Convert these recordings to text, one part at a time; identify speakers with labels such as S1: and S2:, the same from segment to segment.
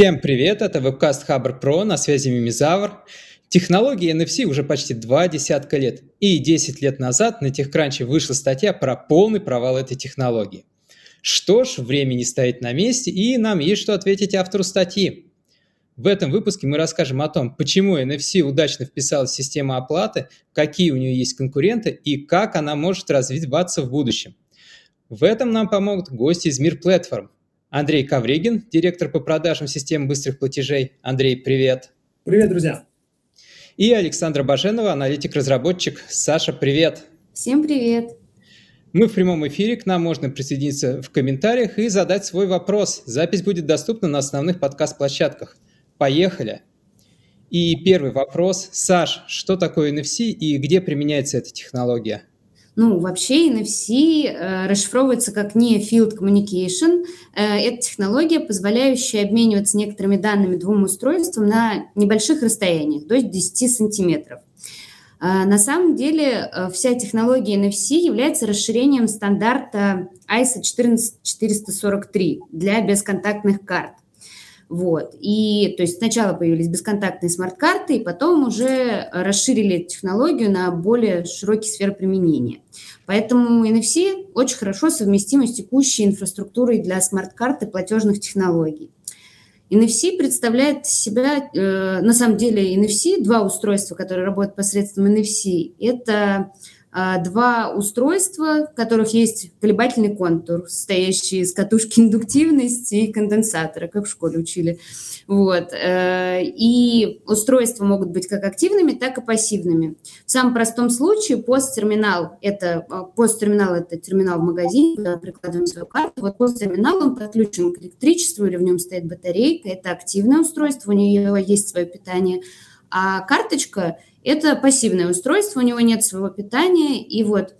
S1: Всем привет, это вебкаст Хабр Про, на связи Мимизавр. Технологии NFC уже почти два десятка лет, и 10 лет назад на TechCrunch вышла статья про полный провал этой технологии. Что ж, время не стоит на месте, и нам есть что ответить автору статьи. В этом выпуске мы расскажем о том, почему NFC удачно вписалась в систему оплаты, какие у нее есть конкуренты и как она может развиваться в будущем. В этом нам помогут гости из Мир Платформ, Андрей Ковригин, директор по продажам систем быстрых платежей. Андрей, привет.
S2: Привет, друзья.
S1: И Александра Баженова, аналитик-разработчик. Саша, привет.
S3: Всем привет.
S1: Мы в прямом эфире, к нам можно присоединиться в комментариях и задать свой вопрос. Запись будет доступна на основных подкаст-площадках. Поехали. И первый вопрос. Саш, что такое NFC и где применяется эта технология?
S3: Ну, вообще NFC э, расшифровывается как не Field Communication. Э, это технология, позволяющая обмениваться некоторыми данными двум устройствам на небольших расстояниях, до 10 сантиметров. Э, на самом деле вся технология NFC является расширением стандарта ISO 14443 для бесконтактных карт. Вот. И то есть сначала появились бесконтактные смарт-карты, и потом уже расширили технологию на более широкий сфер применения. Поэтому NFC очень хорошо совместимо с текущей инфраструктурой для смарт-карт и платежных технологий. NFC представляет себя, э, на самом деле NFC, два устройства, которые работают посредством NFC, это два устройства, в которых есть колебательный контур, состоящий из катушки индуктивности и конденсатора, как в школе учили. Вот. Э, и устройства могут быть как активными, так и пассивными. В самом простом случае посттерминал – это, а, посттерминал – это терминал в магазине, куда прикладываем свою карту. Вот посттерминал, он подключен к электричеству или в нем стоит батарейка. Это активное устройство, у нее есть свое питание. А карточка – это пассивное устройство, у него нет своего питания, и вот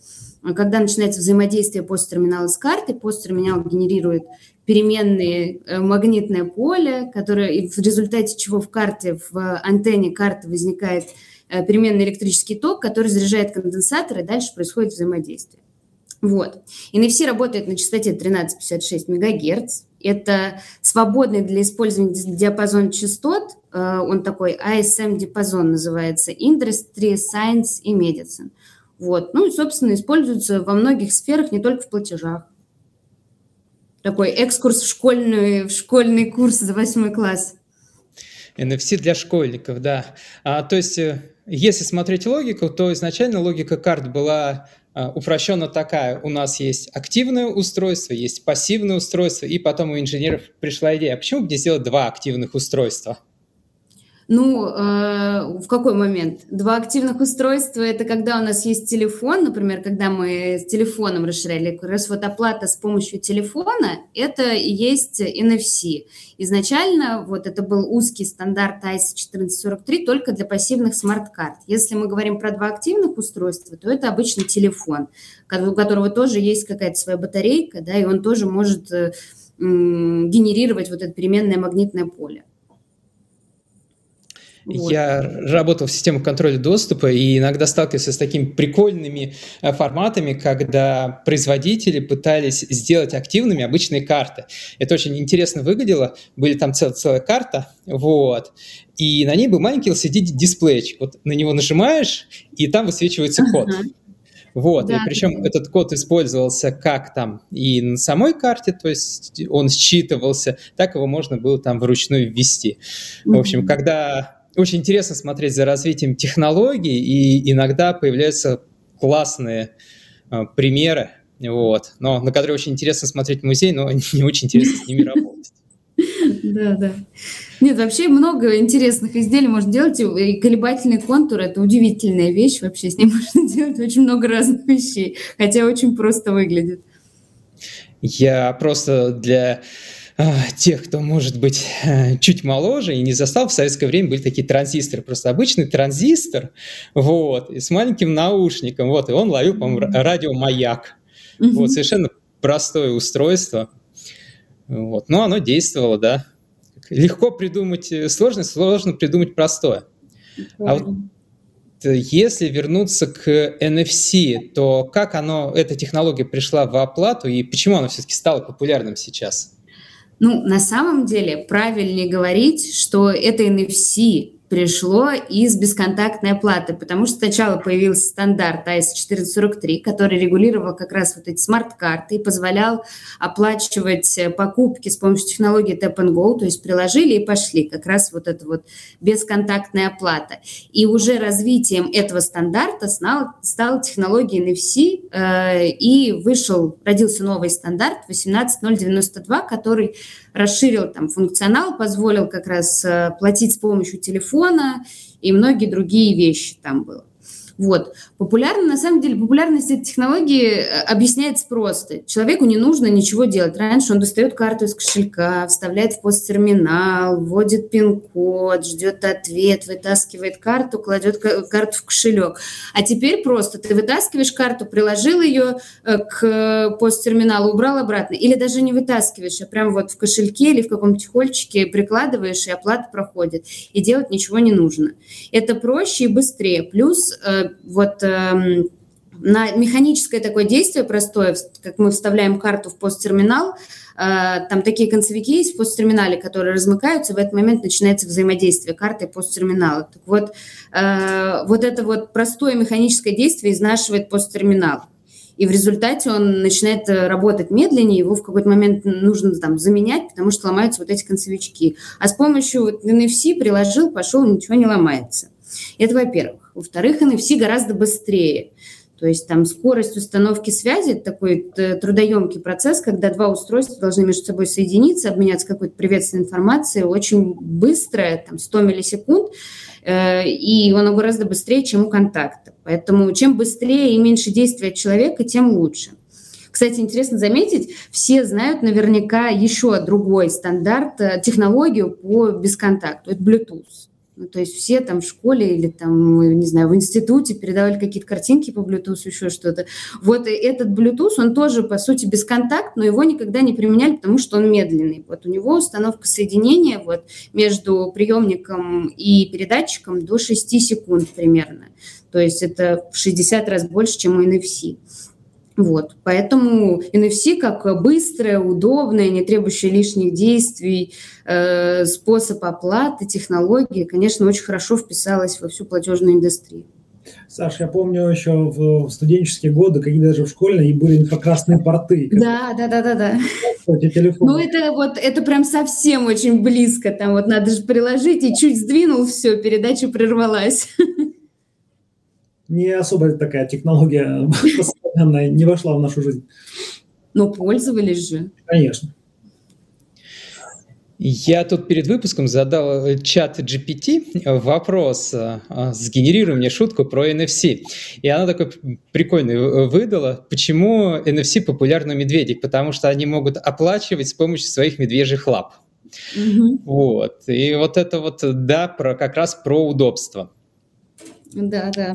S3: когда начинается взаимодействие посттерминала с картой, посттерминал генерирует переменные э, магнитное поле, которое, в результате чего в карте, в антенне карты возникает э, переменный электрический ток, который заряжает конденсатор, и дальше происходит взаимодействие. Вот. NFC работает на частоте 1356 МГц. Это свободный для использования диапазон частот. Э, он такой ISM-диапазон называется. Industry, Science и Medicine. Вот. Ну и, собственно, используется во многих сферах, не только в платежах. Такой экскурс в школьный, в школьный курс за восьмой класс.
S1: NFC для школьников, да. А, то есть, э, если смотреть логику, то изначально логика карт была а, упрощенно такая. У нас есть активное устройство, есть пассивное устройство, и потом у инженеров пришла идея, а почему бы не сделать два активных устройства?
S3: Ну, э, в какой момент? Два активных устройства – это когда у нас есть телефон, например, когда мы с телефоном расширяли, как раз вот оплата с помощью телефона – это и есть NFC. Изначально вот это был узкий стандарт ISO 1443 только для пассивных смарт-карт. Если мы говорим про два активных устройства, то это обычно телефон, у которого тоже есть какая-то своя батарейка, да, и он тоже может э, генерировать вот это переменное магнитное поле.
S1: Вот. Я работал в системах контроля доступа и иногда сталкивался с такими прикольными э, форматами, когда производители пытались сделать активными обычные карты. Это очень интересно выглядело. Были там цел, целая карта, вот, и на ней был маленький LCD-дисплейчик. Вот на него нажимаешь, и там высвечивается код. Uh-huh. Вот, да, и причем да. этот код использовался как там и на самой карте, то есть он считывался, так его можно было там вручную ввести. В общем, когда очень интересно смотреть за развитием технологий, и иногда появляются классные э, примеры, вот, но на которые очень интересно смотреть в музей, но не очень интересно с ними работать.
S3: Да, да. Нет, вообще много интересных изделий можно делать. И колебательный контур – это удивительная вещь. Вообще с ним можно делать очень много разных вещей, хотя очень просто выглядит.
S1: Я просто для тех, кто, может быть, э, чуть моложе и не застал, в советское время были такие транзисторы, просто обычный транзистор, вот, и с маленьким наушником, вот, и он ловил, по-моему, радиомаяк. Mm-hmm. Вот, совершенно простое устройство, вот, но оно действовало, да. Легко придумать э, сложное, сложно придумать простое. Mm-hmm. А вот э, если вернуться к NFC, то как оно, эта технология пришла в оплату и почему она все-таки стала популярным сейчас?
S3: Ну, на самом деле, правильнее говорить, что это NFC пришло из бесконтактной оплаты, потому что сначала появился стандарт AS443, который регулировал как раз вот эти смарт-карты и позволял оплачивать покупки с помощью технологии Tap and Go, то есть приложили и пошли, как раз вот эта вот бесконтактная оплата. И уже развитием этого стандарта стал, стала технология NFC, э, и вышел, родился новый стандарт 18092, который расширил там функционал, позволил как раз э, платить с помощью телефона и многие другие вещи там было. Вот. Популярно, на самом деле, популярность этой технологии э, объясняется просто. Человеку не нужно ничего делать. Раньше он достает карту из кошелька, вставляет в посттерминал, вводит пин-код, ждет ответ, вытаскивает карту, кладет карту в кошелек. А теперь просто ты вытаскиваешь карту, приложил ее э, к посттерминалу, убрал обратно. Или даже не вытаскиваешь, а прямо вот в кошельке или в каком-то чехольчике прикладываешь, и оплата проходит. И делать ничего не нужно. Это проще и быстрее. Плюс э, вот эм, на механическое такое действие простое, как мы вставляем карту в посттерминал, э, там такие концевики есть в посттерминале, которые размыкаются, в этот момент начинается взаимодействие карты и посттерминала. Так вот, э, вот это вот простое механическое действие изнашивает посттерминал. И в результате он начинает э, работать медленнее, его в какой-то момент нужно там заменять, потому что ломаются вот эти концевички. А с помощью вот NFC приложил, пошел, ничего не ломается. Это во-первых. Во-вторых, NFC гораздо быстрее. То есть там скорость установки связи – это такой э, трудоемкий процесс, когда два устройства должны между собой соединиться, обменяться какой-то приветственной информацией очень быстро, там 100 миллисекунд, э, и оно гораздо быстрее, чем у контакта. Поэтому чем быстрее и меньше действия человека, тем лучше. Кстати, интересно заметить, все знают наверняка еще другой стандарт, э, технологию по бесконтакту. Это Bluetooth. Ну, то есть все там в школе или там, не знаю, в институте передавали какие-то картинки по Bluetooth, еще что-то. Вот этот Bluetooth, он тоже, по сути, бесконтакт, но его никогда не применяли, потому что он медленный. Вот у него установка соединения вот между приемником и передатчиком до 6 секунд примерно. То есть это в 60 раз больше, чем у NFC. Вот, поэтому NFC как быстрое, удобное, не требующее лишних действий э, способ оплаты, технологии, конечно, очень хорошо вписалась во всю платежную индустрию.
S2: Саш, я помню еще в студенческие годы, какие даже в школьные, и были инфракрасные порты.
S3: Да, да, да, да, да. Ну, это вот, это прям совсем очень близко. Там вот надо же приложить, и чуть сдвинул, все, передача прервалась.
S2: Не особо такая технология она не вошла в нашу жизнь.
S3: Но пользовались же.
S2: Конечно.
S1: Я тут перед выпуском задал э, чат GPT вопрос, э, сгенерируй мне шутку про NFC. И она такой прикольный выдала, почему NFC популярны у медведей, потому что они могут оплачивать с помощью своих медвежьих лап. Угу. Вот. И вот это вот, да, про, как раз про удобство.
S3: Да, да.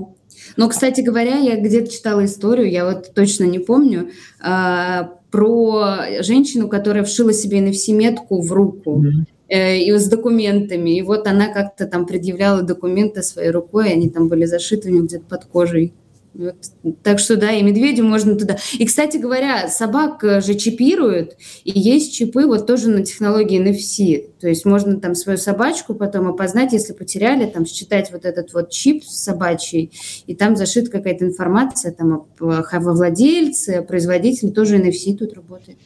S3: Но, кстати говоря, я где-то читала историю, я вот точно не помню, а, про женщину, которая вшила себе NFC-метку в руку. Mm-hmm. и с документами. И вот она как-то там предъявляла документы своей рукой, они там были зашиты у нее где-то под кожей. Вот. Так что да, и медведю можно туда. И, кстати говоря, собак э, же чипируют, и есть чипы вот тоже на технологии NFC. То есть можно там свою собачку потом опознать, если потеряли, там считать вот этот вот чип собачий, и там зашита какая-то информация там о владельце, о производителе, тоже NFC тут работает.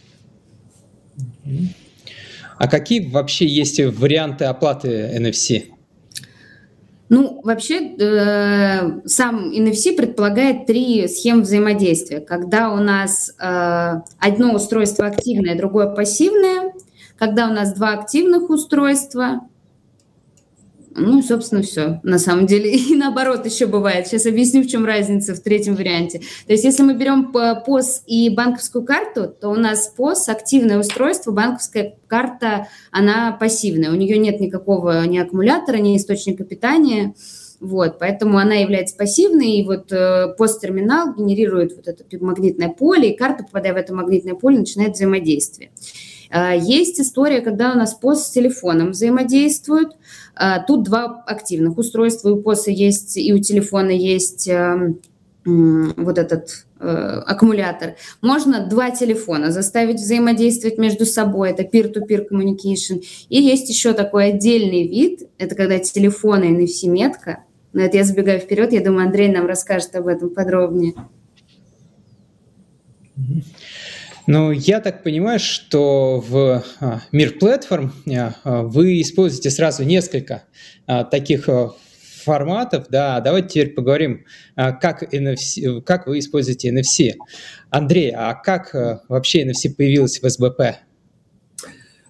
S1: А какие вообще есть варианты оплаты NFC?
S3: Ну, вообще, э, сам NFC предполагает три схемы взаимодействия. Когда у нас э, одно устройство активное, другое пассивное, когда у нас два активных устройства, ну, собственно, все. На самом деле. И наоборот еще бывает. Сейчас объясню, в чем разница в третьем варианте. То есть, если мы берем POS и банковскую карту, то у нас POS – активное устройство, банковская карта, она пассивная. У нее нет никакого ни аккумулятора, ни источника питания. Вот, поэтому она является пассивной, и вот э, посттерминал генерирует вот это магнитное поле, и карта, попадая в это магнитное поле, начинает взаимодействие. Э, есть история, когда у нас пост с телефоном взаимодействует, а, тут два активных устройства. У POS есть, и у телефона есть эм, вот этот аккумулятор. Можно два телефона заставить взаимодействовать между собой, это peer-to-peer communication. И есть еще такой отдельный вид, это когда телефон и NFC-метка. Но это я забегаю вперед, я думаю, Андрей нам расскажет об этом подробнее.
S1: Ну, я так понимаю, что в а, мир платформ а, вы используете сразу несколько а, таких а, форматов. Да, давайте теперь поговорим, а, как, NFC, как вы используете NFC. Андрей, а как а, вообще NFC появилась в СБП?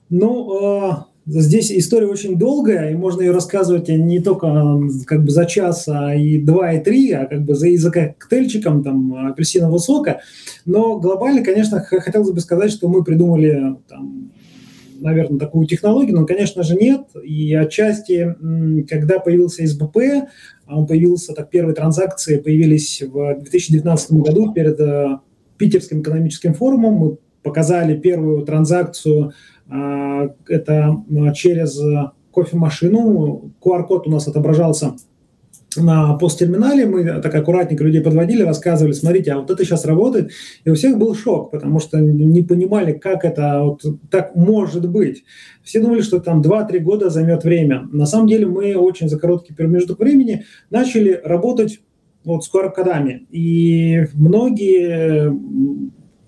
S2: Ну, а, Здесь история очень долгая, и можно ее рассказывать не только как бы за час, а и два, и три, а как бы за, за коктейльчиком там апельсинового сока. Но глобально, конечно, хотелось бы сказать, что мы придумали там, наверное, такую технологию, но, конечно же, нет. И отчасти, когда появился СБП, а он появился, так, первые транзакции появились в 2019 году перед э, Питерским экономическим форумом. Мы показали первую транзакцию это а, через кофемашину. QR-код у нас отображался на посттерминале, мы так аккуратненько людей подводили, рассказывали, смотрите, а вот это сейчас работает, и у всех был шок, потому что не понимали, как это вот так может быть. Все думали, что там 2-3 года займет время. На самом деле мы очень за короткий промежуток времени начали работать вот с QR-кодами, и многие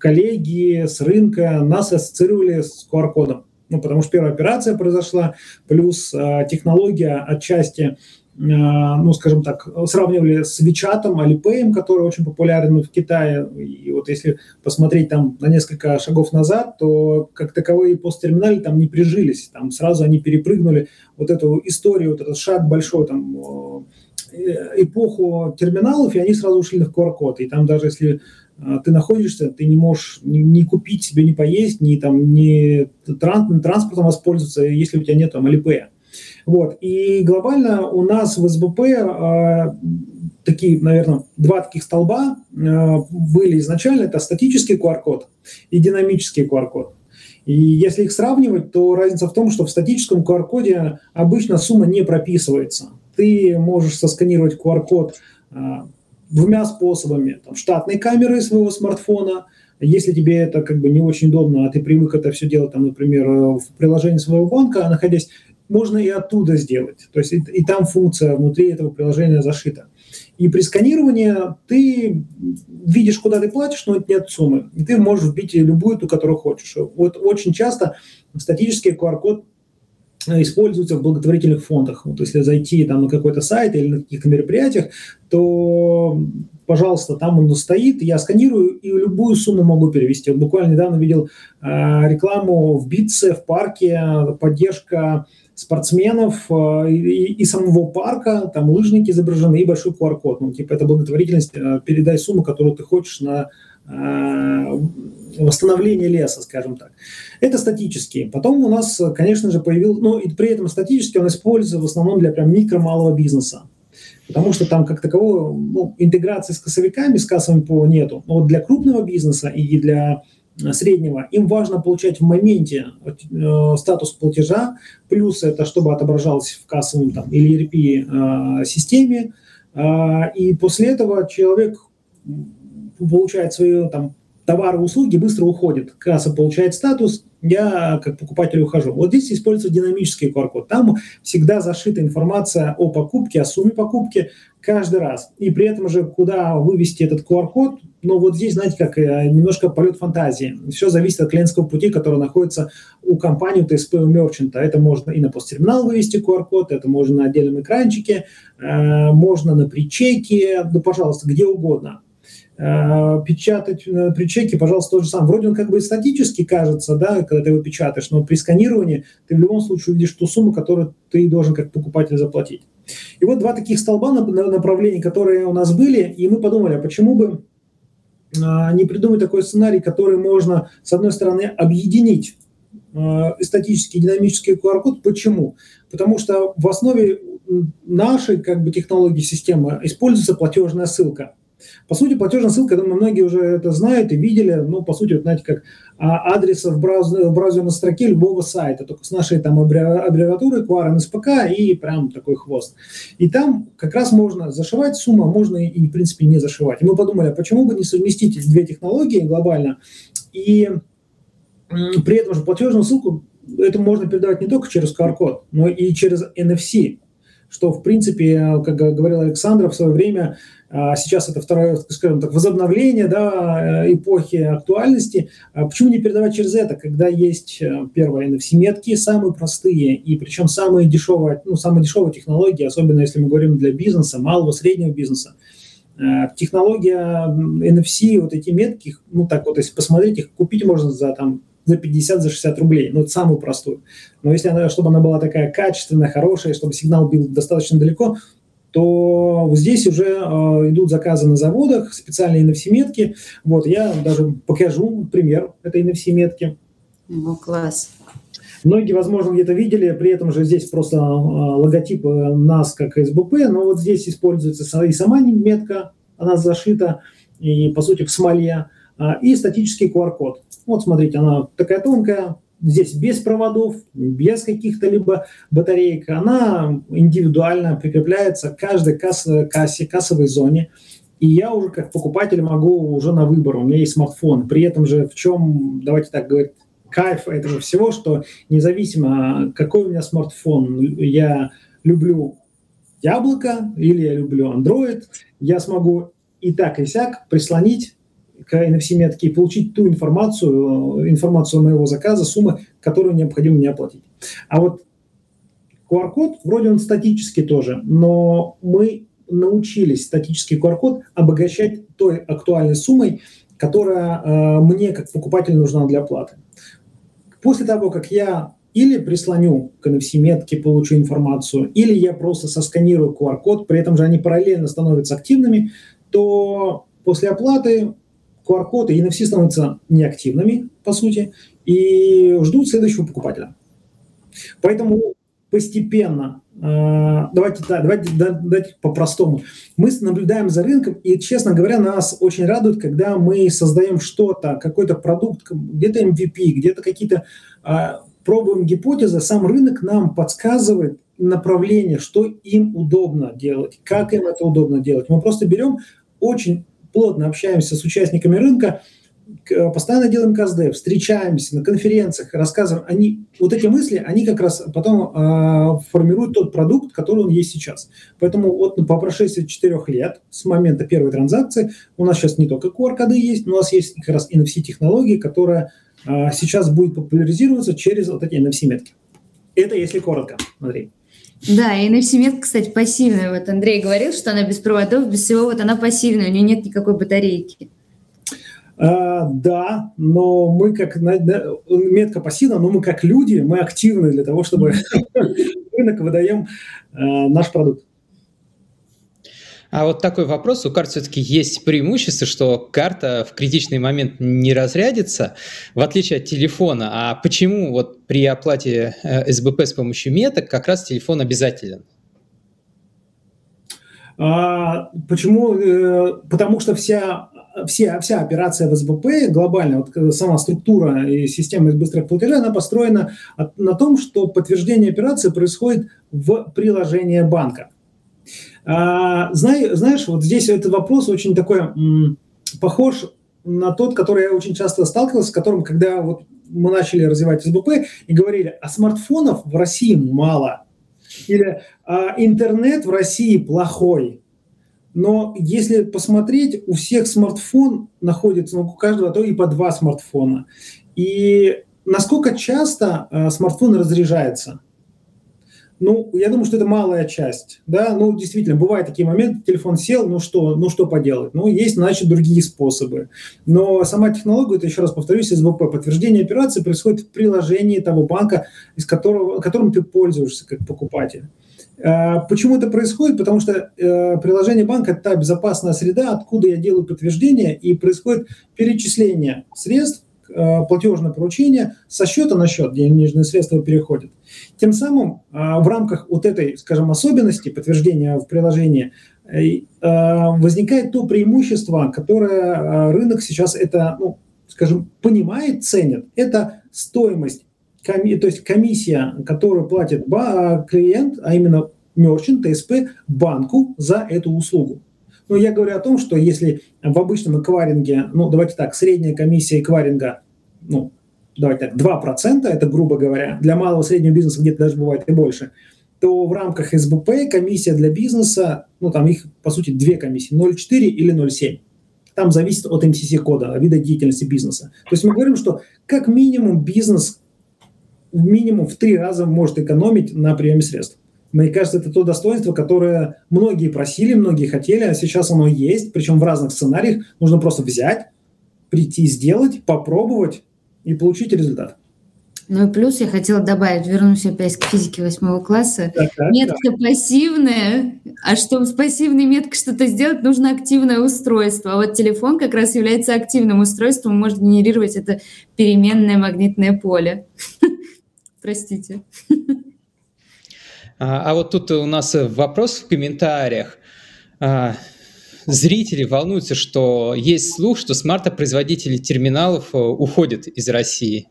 S2: коллеги с рынка нас ассоциировали с QR-кодом. Ну, потому что первая операция произошла, плюс э, технология отчасти, э, ну, скажем так, сравнивали с Вичатом, Alipay, который очень популярен в Китае. И вот если посмотреть там на несколько шагов назад, то как таковые посттерминали там не прижились. Там сразу они перепрыгнули вот эту историю, вот этот шаг большой, там, э, эпоху терминалов, и они сразу ушли в QR-код. И там даже если ты находишься, ты не можешь ни, ни купить себе, ни поесть, ни, там, ни транспортом воспользоваться, если у тебя нет там Алипея. Вот. И глобально у нас в СБП э, такие, наверное, два таких столба э, были изначально. Это статический QR-код и динамический QR-код. И если их сравнивать, то разница в том, что в статическом QR-коде обычно сумма не прописывается. Ты можешь сосканировать QR-код двумя способами. Там, штатной камерой своего смартфона, если тебе это как бы не очень удобно, а ты привык это все делать, там, например, в приложении своего банка, находясь, можно и оттуда сделать. То есть и, и там функция внутри этого приложения зашита. И при сканировании ты видишь, куда ты платишь, но нет суммы. И ты можешь вбить любую ту, которую хочешь. Вот очень часто статический QR-код используются в благотворительных фондах. Вот если зайти там на какой-то сайт или на каких-то мероприятиях, то, пожалуйста, там он стоит, я сканирую и любую сумму могу перевести. Вот буквально недавно видел э, рекламу в Битце, в парке, поддержка спортсменов э, и, и самого парка, там лыжники изображены и большой QR-код. Ну, типа это благотворительность, э, передай сумму, которую ты хочешь на э, восстановление леса, скажем так. Это статические. Потом у нас, конечно же, появился, ну и при этом статически он используется в основном для прям микро-малого бизнеса. Потому что там как такового ну, интеграции с кассовиками, с кассовым ПО нету. Но вот для крупного бизнеса и для э, среднего им важно получать в моменте э, статус платежа, плюс это чтобы отображалось в кассовом там, или ERP э, системе, и после этого человек получает свою там товары услуги быстро уходят. Касса получает статус, я как покупатель ухожу. Вот здесь используется динамический QR-код. Там всегда зашита информация о покупке, о сумме покупки каждый раз. И при этом же, куда вывести этот QR-код, ну вот здесь, знаете, как э, немножко полет фантазии. Все зависит от клиентского пути, который находится у компании, у ТСП, у мерчанта. Это можно и на посттерминал вывести QR-код, это можно на отдельном экранчике, э, можно на причеке, ну, пожалуйста, где угодно. Э, печатать э, при чеке, пожалуйста, то же самое. Вроде он как бы статически кажется, да, когда ты его печатаешь, но при сканировании ты в любом случае увидишь ту сумму, которую ты должен как покупатель заплатить. И вот два таких столба направлений, которые у нас были, и мы подумали, а почему бы а, не придумать такой сценарий, который можно, с одной стороны, объединить э, статический и динамический QR-код. Почему? Потому что в основе нашей как бы, технологии системы используется платежная ссылка – По сути, платежная ссылка, я думаю, многие уже это знают и видели, ну, по сути, вот, знаете, как а, адреса в, браузер, в браузерной строке любого сайта, только с нашей там аббревиатурой QR NSPK и прям такой хвост. И там как раз можно зашивать сумму, можно и, в принципе, не зашивать. И мы подумали, а почему бы не совместить эти две технологии глобально и при этом же платежную ссылку это можно передавать не только через QR-код, но и через NFC, что, в принципе, как говорил Александр в свое время, а, сейчас это второе, скажем так, возобновление да, э, эпохи актуальности. А почему не передавать через это, когда есть, э, первое, NFC-метки, самые простые, и причем самые дешевые, ну, самые дешевые технологии, особенно если мы говорим для бизнеса, малого, среднего бизнеса. Э, технология NFC, вот эти метки, ну так вот, если посмотреть, их купить можно за там за 50, за 60 рублей, ну, это самую простую. Но если она, чтобы она была такая качественная, хорошая, чтобы сигнал бил достаточно далеко, то здесь уже э, идут заказы на заводах, специальные NFC-метки. Вот, я даже покажу пример этой NFC-метки.
S3: Ну, класс.
S2: Многие, возможно, где-то видели, при этом же здесь просто э, логотип нас как СБП, но вот здесь используется и сама метка, она зашита, и, по сути, в смоле, э, и статический QR-код. Вот, смотрите, она такая тонкая, здесь без проводов, без каких-то либо батареек. Она индивидуально прикрепляется к каждой кассе, кассе, кассовой зоне. И я уже как покупатель могу уже на выбор, у меня есть смартфон. При этом же в чем, давайте так говорить, кайф этого всего, что независимо, какой у меня смартфон, я люблю яблоко или я люблю Android, я смогу и так, и сяк прислонить к NFC-метке и получить ту информацию, информацию моего заказа, суммы, которую необходимо мне оплатить. А вот QR-код, вроде он статический тоже, но мы научились статический QR-код обогащать той актуальной суммой, которая э, мне как покупателю нужна для оплаты. После того, как я или прислоню к NFC-метке, получу информацию, или я просто сосканирую QR-код, при этом же они параллельно становятся активными, то после оплаты QR-коды и NFC становятся неактивными, по сути, и ждут следующего покупателя. Поэтому постепенно, э, давайте, да, давайте, давайте по-простому, мы наблюдаем за рынком, и, честно говоря, нас очень радует, когда мы создаем что-то, какой-то продукт, где-то MVP, где-то какие-то э, пробуем гипотезы, сам рынок нам подсказывает направление, что им удобно делать, как им это удобно делать. Мы просто берем очень плотно общаемся с участниками рынка, постоянно делаем КСД, встречаемся на конференциях, рассказываем. Они, вот эти мысли, они как раз потом э, формируют тот продукт, который он есть сейчас. Поэтому вот по прошествии четырех лет с момента первой транзакции у нас сейчас не только QR-коды есть, но у нас есть как раз NFC-технологии, которая э, сейчас будет популяризироваться через вот эти NFC-метки. Это если коротко, Андрей.
S3: Да, и NFC-метка, кстати, пассивная. Вот Андрей говорил, что она без проводов, без всего, вот она пассивная, у нее нет никакой батарейки.
S2: А, да, но мы как метка пассивна, но мы как люди, мы активны для того, чтобы рынок выдаем а, наш продукт.
S1: А вот такой вопрос. У карт все-таки есть преимущество, что карта в критичный момент не разрядится, в отличие от телефона. А почему вот при оплате э, СБП с помощью меток как раз телефон обязателен?
S2: А, почему? Э, потому что вся вся, вся операция в СБП глобально, вот э, сама структура и система быстрых платежей, она построена на том, что подтверждение операции происходит в приложении банка. А, знаешь, вот здесь этот вопрос очень такой похож на тот, который я очень часто сталкивался, с которым, когда вот мы начали развивать СБП и говорили, а смартфонов в России мало, или а, интернет в России плохой. Но если посмотреть, у всех смартфон находится, ну, у каждого а то и по два смартфона. И насколько часто а, смартфон разряжается – ну, я думаю, что это малая часть, да, ну, действительно, бывают такие моменты, телефон сел, ну что, ну что поделать, ну, есть, значит, другие способы, но сама технология, это, еще раз повторюсь, СВП, подтверждение операции происходит в приложении того банка, из которого, которым ты пользуешься как покупатель. А, почему это происходит? Потому что э, приложение банка – это та безопасная среда, откуда я делаю подтверждение, и происходит перечисление средств Э, платежное поручение со счета на счет, денежные средства переходят. Тем самым э, в рамках вот этой, скажем, особенности подтверждения в приложении возникает то преимущество, которое рынок сейчас это, ну, скажем, понимает, ценит. Это стоимость, то есть комиссия, которую платит клиент, а именно мерчант, ТСП, банку за эту услугу. Но я говорю о том, что если в обычном эквайринге, ну, давайте так, средняя комиссия эквайринга, ну, давайте так, 2%, это грубо говоря, для малого среднего бизнеса где-то даже бывает и больше, то в рамках СБП комиссия для бизнеса, ну, там их, по сути, две комиссии, 0,4 или 0,7. Там зависит от МСС-кода, вида деятельности бизнеса. То есть мы говорим, что как минимум бизнес минимум в три раза может экономить на приеме средств. Мне кажется, это то достоинство, которое многие просили, многие хотели, а сейчас оно есть, причем в разных сценариях. Нужно просто взять, прийти, сделать, попробовать и получить результат.
S3: Ну и плюс я хотела добавить, вернусь опять к физике восьмого класса. Так, так, метка так. пассивная, а чтобы с пассивной меткой что-то сделать, нужно активное устройство. А вот телефон как раз является активным устройством, может генерировать это переменное магнитное поле. Простите.
S1: А, а вот тут у нас вопрос в комментариях. А, зрители волнуются, что есть слух, что с марта производители терминалов э, уходят из России.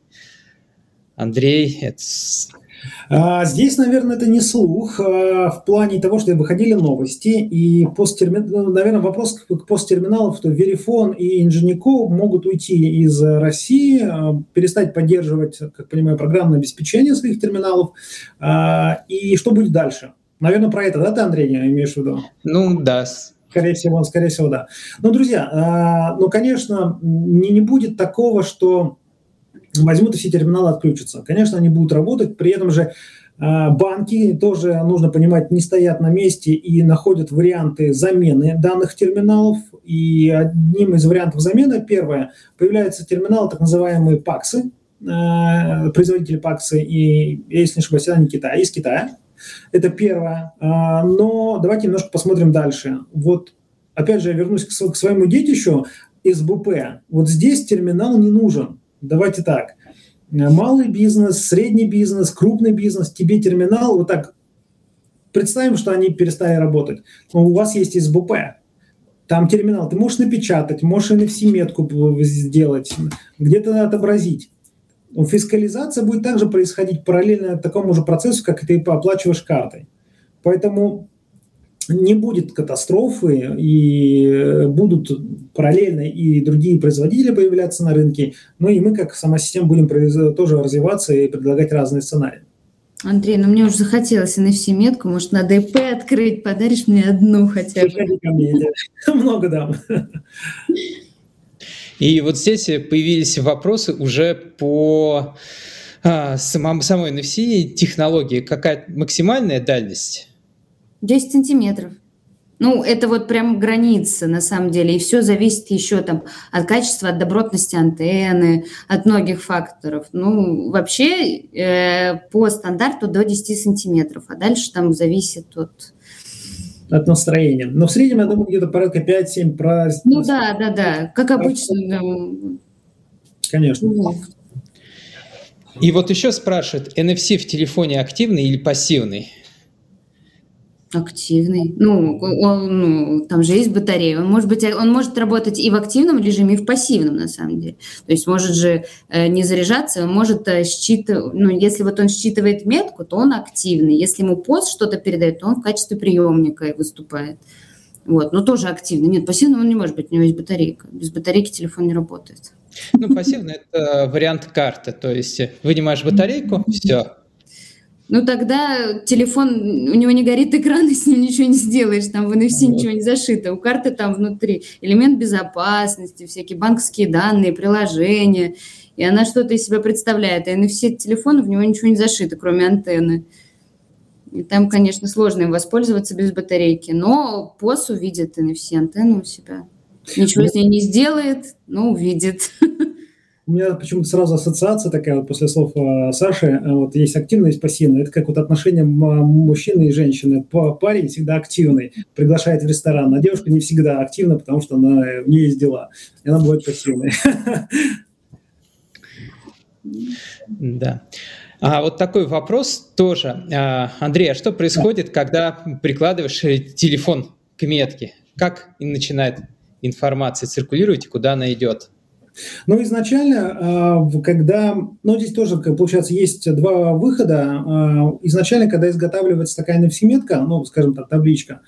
S1: Андрей, это
S2: здесь, наверное, это не слух а, в плане того, что выходили новости, и посттермин... Ну, наверное, вопрос к посттерминалов, что Верифон и Инженико могут уйти из России, а, перестать поддерживать, как понимаю, программное обеспечение своих терминалов, и что будет дальше? Наверное, про это, да, ты, Андрей, имеешь в виду?
S1: Ну, да.
S2: Скорее всего, скорее всего, да. Но, друзья, ну, конечно, не, не будет такого, что возьмут и все терминалы отключатся. Конечно, они будут работать, при этом же а, банки тоже, нужно понимать, не стоят на месте и находят варианты замены данных терминалов. И одним из вариантов замены, первое, появляются терминалы, так называемые ПАКСы, а, производители ПАКСы, и, если не ошибаюсь, они Китая, из Китая. Это первое. А, но давайте немножко посмотрим дальше. Вот, опять же, я вернусь к своему детищу, СБП. Вот здесь терминал не нужен давайте так, малый бизнес, средний бизнес, крупный бизнес, тебе терминал, вот так представим, что они перестали работать. Но у вас есть СБП, там терминал, ты можешь напечатать, можешь NFC-метку сделать, где-то отобразить. Фискализация будет также происходить параллельно такому же процессу, как ты оплачиваешь картой. Поэтому не будет катастрофы, и э, будут параллельно и другие производители появляться на рынке, ну и мы, как сама система, будем тоже развиваться и предлагать разные сценарии.
S3: Андрей, ну мне уже захотелось NFC-метку, может, надо ИП открыть, подаришь мне одну хотя бы. ко мне,
S2: много дам.
S1: И вот здесь появились вопросы уже по а, самому, самой NFC технологии. Какая максимальная дальность?
S3: 10 сантиметров. Ну, это вот прям граница, на самом деле. И все зависит еще там от качества, от добротности антенны, от многих факторов. Ну, вообще э, по стандарту до 10 сантиметров, а дальше там зависит от...
S2: От настроения. Но в среднем, я думаю, где-то порядка 5-7 про...
S3: Ну да, да, да, как обычно.
S2: Конечно. Ну,
S1: И вот еще спрашивают, NFC в телефоне активный или пассивный?
S3: Активный. Ну, он, ну, там же есть батарея. Он может быть, он может работать и в активном режиме, и в пассивном, на самом деле. То есть может же э, не заряжаться, он может э, считывать, ну, если вот он считывает метку, то он активный. Если ему пост что-то передает, то он в качестве приемника выступает. Вот, но тоже активный. Нет, пассивным он не может быть, у него есть батарейка. Без батарейки телефон не работает.
S1: Ну, пассивный – это вариант карты. То есть вынимаешь батарейку, все,
S3: ну тогда телефон, у него не горит экран, и с ним ничего не сделаешь, там в NFC ничего не зашито. У карты там внутри элемент безопасности, всякие банковские данные, приложения, и она что-то из себя представляет. А NFC телефон, в него ничего не зашито, кроме антенны. И там, конечно, сложно им воспользоваться без батарейки, но POS увидит NFC антенну у себя. Ничего с ней не сделает, но увидит.
S2: у меня почему-то сразу ассоциация такая вот после слов э, Саши, э, вот есть активное, есть пассивное. Это как вот отношения мужчины и женщины. Парень всегда активный, приглашает в ресторан, а девушка не всегда активна, потому что она, у нее есть дела, и она бывает пассивной.
S1: Да. А вот такой вопрос тоже. А, Андрей, а что происходит, когда прикладываешь телефон к метке? Как начинает информация циркулировать и куда она идет?
S2: Ну, изначально, а, когда, ну, здесь тоже, получается, есть два выхода. А, изначально, когда изготавливается такая NFC-метка, ну, скажем так, табличка,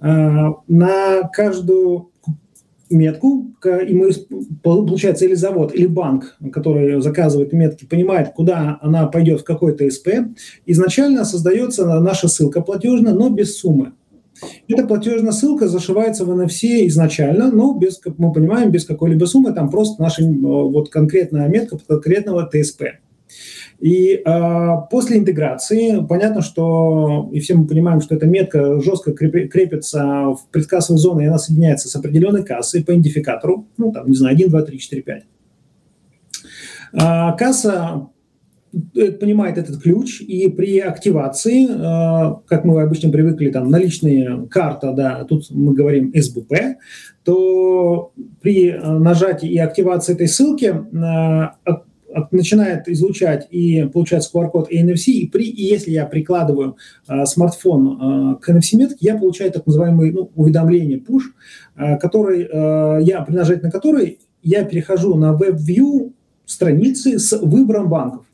S2: а, на каждую метку, и мы, получается, или завод, или банк, который заказывает метки, понимает, куда она пойдет в какой-то СП, изначально создается наша ссылка платежная, но без суммы. Эта платежная ссылка зашивается в NFC изначально, но без, как мы понимаем, без какой-либо суммы, там просто наша вот конкретная метка конкретного ТСП. И э, после интеграции понятно, что, и все мы понимаем, что эта метка жестко крепится в предкассовой зоне, и она соединяется с определенной кассой по идентификатору, ну, там, не знаю, 1, 2, 3, 4, 5. А, касса э, понимает этот ключ, и при активации, э, как мы обычно привыкли, там, наличные карта, да, тут мы говорим СБП, то при нажатии и активации этой ссылки э, начинает излучать и получается QR-код и NFC, и, при, и если я прикладываю э, смартфон э, к NFC-метке, я получаю так называемые ну, уведомления push, э, который, э, я, при нажатии на который я перехожу на WebView страницы с выбором банков.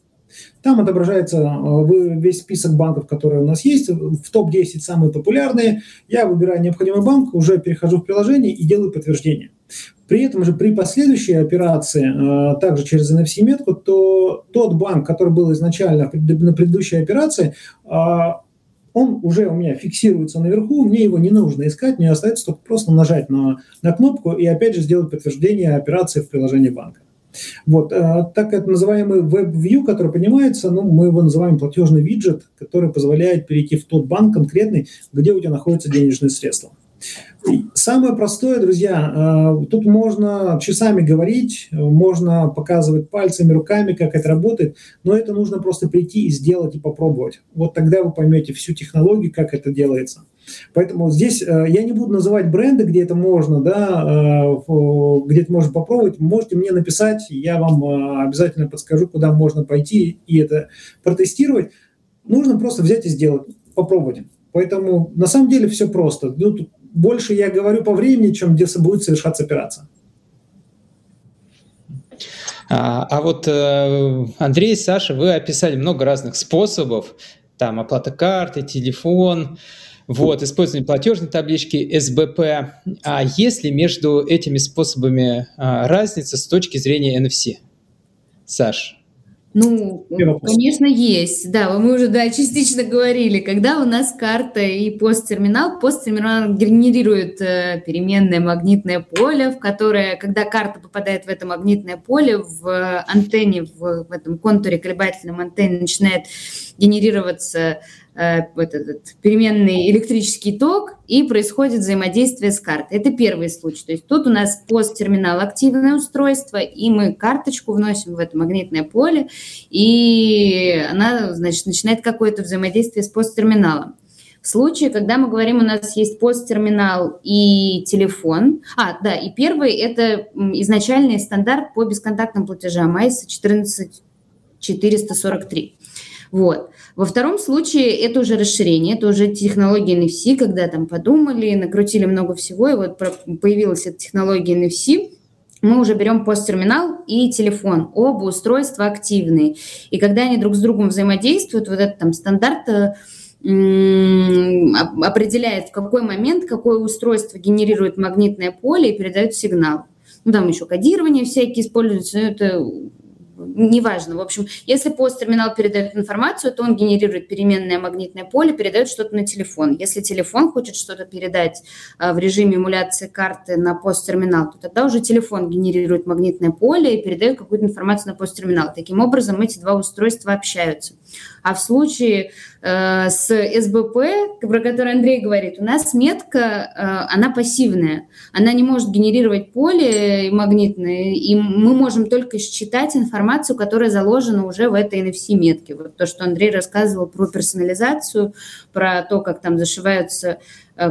S2: Там отображается э, весь список банков, которые у нас есть, в топ-10 самые популярные. Я выбираю необходимый банк, уже перехожу в приложение и делаю подтверждение. При этом же при последующей операции, э, также через NFC-метку, то тот банк, который был изначально на предыдущей операции, э, он уже у меня фиксируется наверху, мне его не нужно искать, мне остается только просто нажать на, на кнопку и опять же сделать подтверждение операции в приложении банка. Вот, э, так это называемый WebView, который понимается, ну, мы его называем платежный виджет, который позволяет перейти в тот банк конкретный, где у тебя находятся денежные средства. Самое простое, друзья, э, тут можно часами говорить, можно показывать пальцами, руками, как это работает, но это нужно просто прийти и сделать и попробовать. Вот тогда вы поймете всю технологию, как это делается. Поэтому здесь э, я не буду называть бренды, где это можно, да, э, где это можно попробовать. Можете мне написать, я вам обязательно подскажу, куда можно пойти и это протестировать. Нужно просто взять и сделать, попробовать. Поэтому на самом деле все просто. Тут больше я говорю по времени, чем где будет совершаться операция.
S1: А, а вот э, Андрей, Саша, вы описали много разных способов, там оплата карты, телефон, вот, использование платежной таблички СБП. А есть ли между этими способами а, разница с точки зрения NFC? Саш?
S3: Ну, конечно, есть. Да, мы уже да, частично говорили, когда у нас карта и посттерминал, посттерминал генерирует э, переменное магнитное поле, в которое, когда карта попадает в это магнитное поле, в антенне, в, в этом контуре колебательном антенне начинает генерироваться Э, этот, переменный электрический ток, и происходит взаимодействие с картой. Это первый случай. То есть тут у нас посттерминал активное устройство, и мы карточку вносим в это магнитное поле, и она, значит, начинает какое-то взаимодействие с посттерминалом. В случае, когда мы говорим, у нас есть посттерминал и телефон. А, да, и первый – это изначальный стандарт по бесконтактным платежам ISO 14443. Вот. Во втором случае это уже расширение, это уже технология NFC, когда там подумали, накрутили много всего, и вот появилась эта технология NFC, мы уже берем посттерминал и телефон. Оба устройства активные. И когда они друг с другом взаимодействуют, вот этот там стандарт э, определяет, в какой момент какое устройство генерирует магнитное поле и передает сигнал. Ну, там еще кодирование всякие используются, но это неважно. В общем, если посттерминал передает информацию, то он генерирует переменное магнитное поле, передает что-то на телефон. Если телефон хочет что-то передать а, в режиме эмуляции карты на посттерминал, то тогда уже телефон генерирует магнитное поле и передает какую-то информацию на посттерминал. Таким образом, эти два устройства общаются. А в случае э, с СБП, про который Андрей говорит, у нас метка, э, она пассивная. Она не может генерировать поле магнитное, и мы можем только считать информацию, которая заложена уже в этой NFC-метке. Вот то, что Андрей рассказывал про персонализацию, про то, как там зашиваются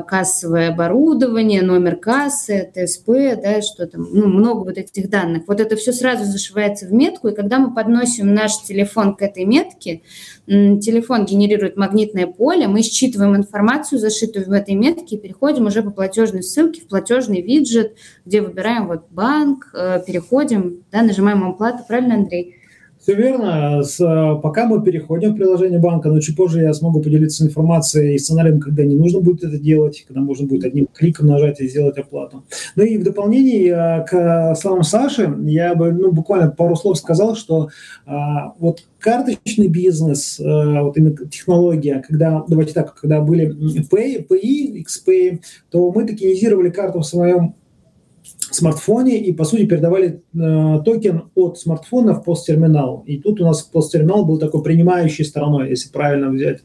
S3: кассовое оборудование, номер кассы, ТСП, да, что там, ну, много вот этих данных. Вот это все сразу зашивается в метку, и когда мы подносим наш телефон к этой метке, телефон генерирует магнитное поле, мы считываем информацию, зашитую в этой метке, и переходим уже по платежной ссылке в платежный виджет, где выбираем вот банк, э, переходим, да, нажимаем оплату, правильно, Андрей?
S2: Все верно. С, пока мы переходим в приложение банка, но чуть позже я смогу поделиться информацией и сценарием, когда не нужно будет это делать, когда можно будет одним кликом нажать и сделать оплату. Ну и в дополнение к словам Саши, я бы ну, буквально пару слов сказал, что а, вот карточный бизнес, а, вот именно технология, когда, давайте так, когда были Pay, PI, XPay, то мы токенизировали карту в своем смартфоне и, по сути, передавали э, токен от смартфона в посттерминал. И тут у нас посттерминал был такой принимающей стороной, если правильно взять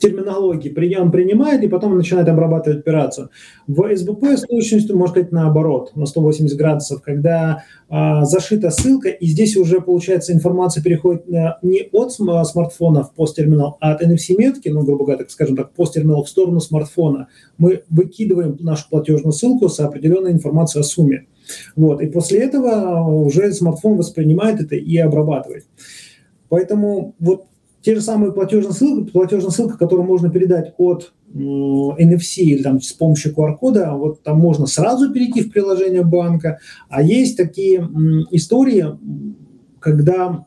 S2: терминологии. Прием принимает и потом начинает обрабатывать операцию. В СБП с точностью, можно сказать, наоборот, на 180 градусов, когда а, зашита ссылка, и здесь уже, получается, информация переходит а, не от смартфона в посттерминал, а от NFC-метки, ну, грубо говоря, так скажем так, посттерминал в сторону смартфона. Мы выкидываем нашу платежную ссылку с определенной информацией о сумме. Вот, и после этого уже смартфон воспринимает это и обрабатывает. Поэтому вот те же самые платежные ссылки, платежная ссылка, которую можно передать от NFC или там с помощью QR-кода, вот там можно сразу перейти в приложение банка. А есть такие истории, когда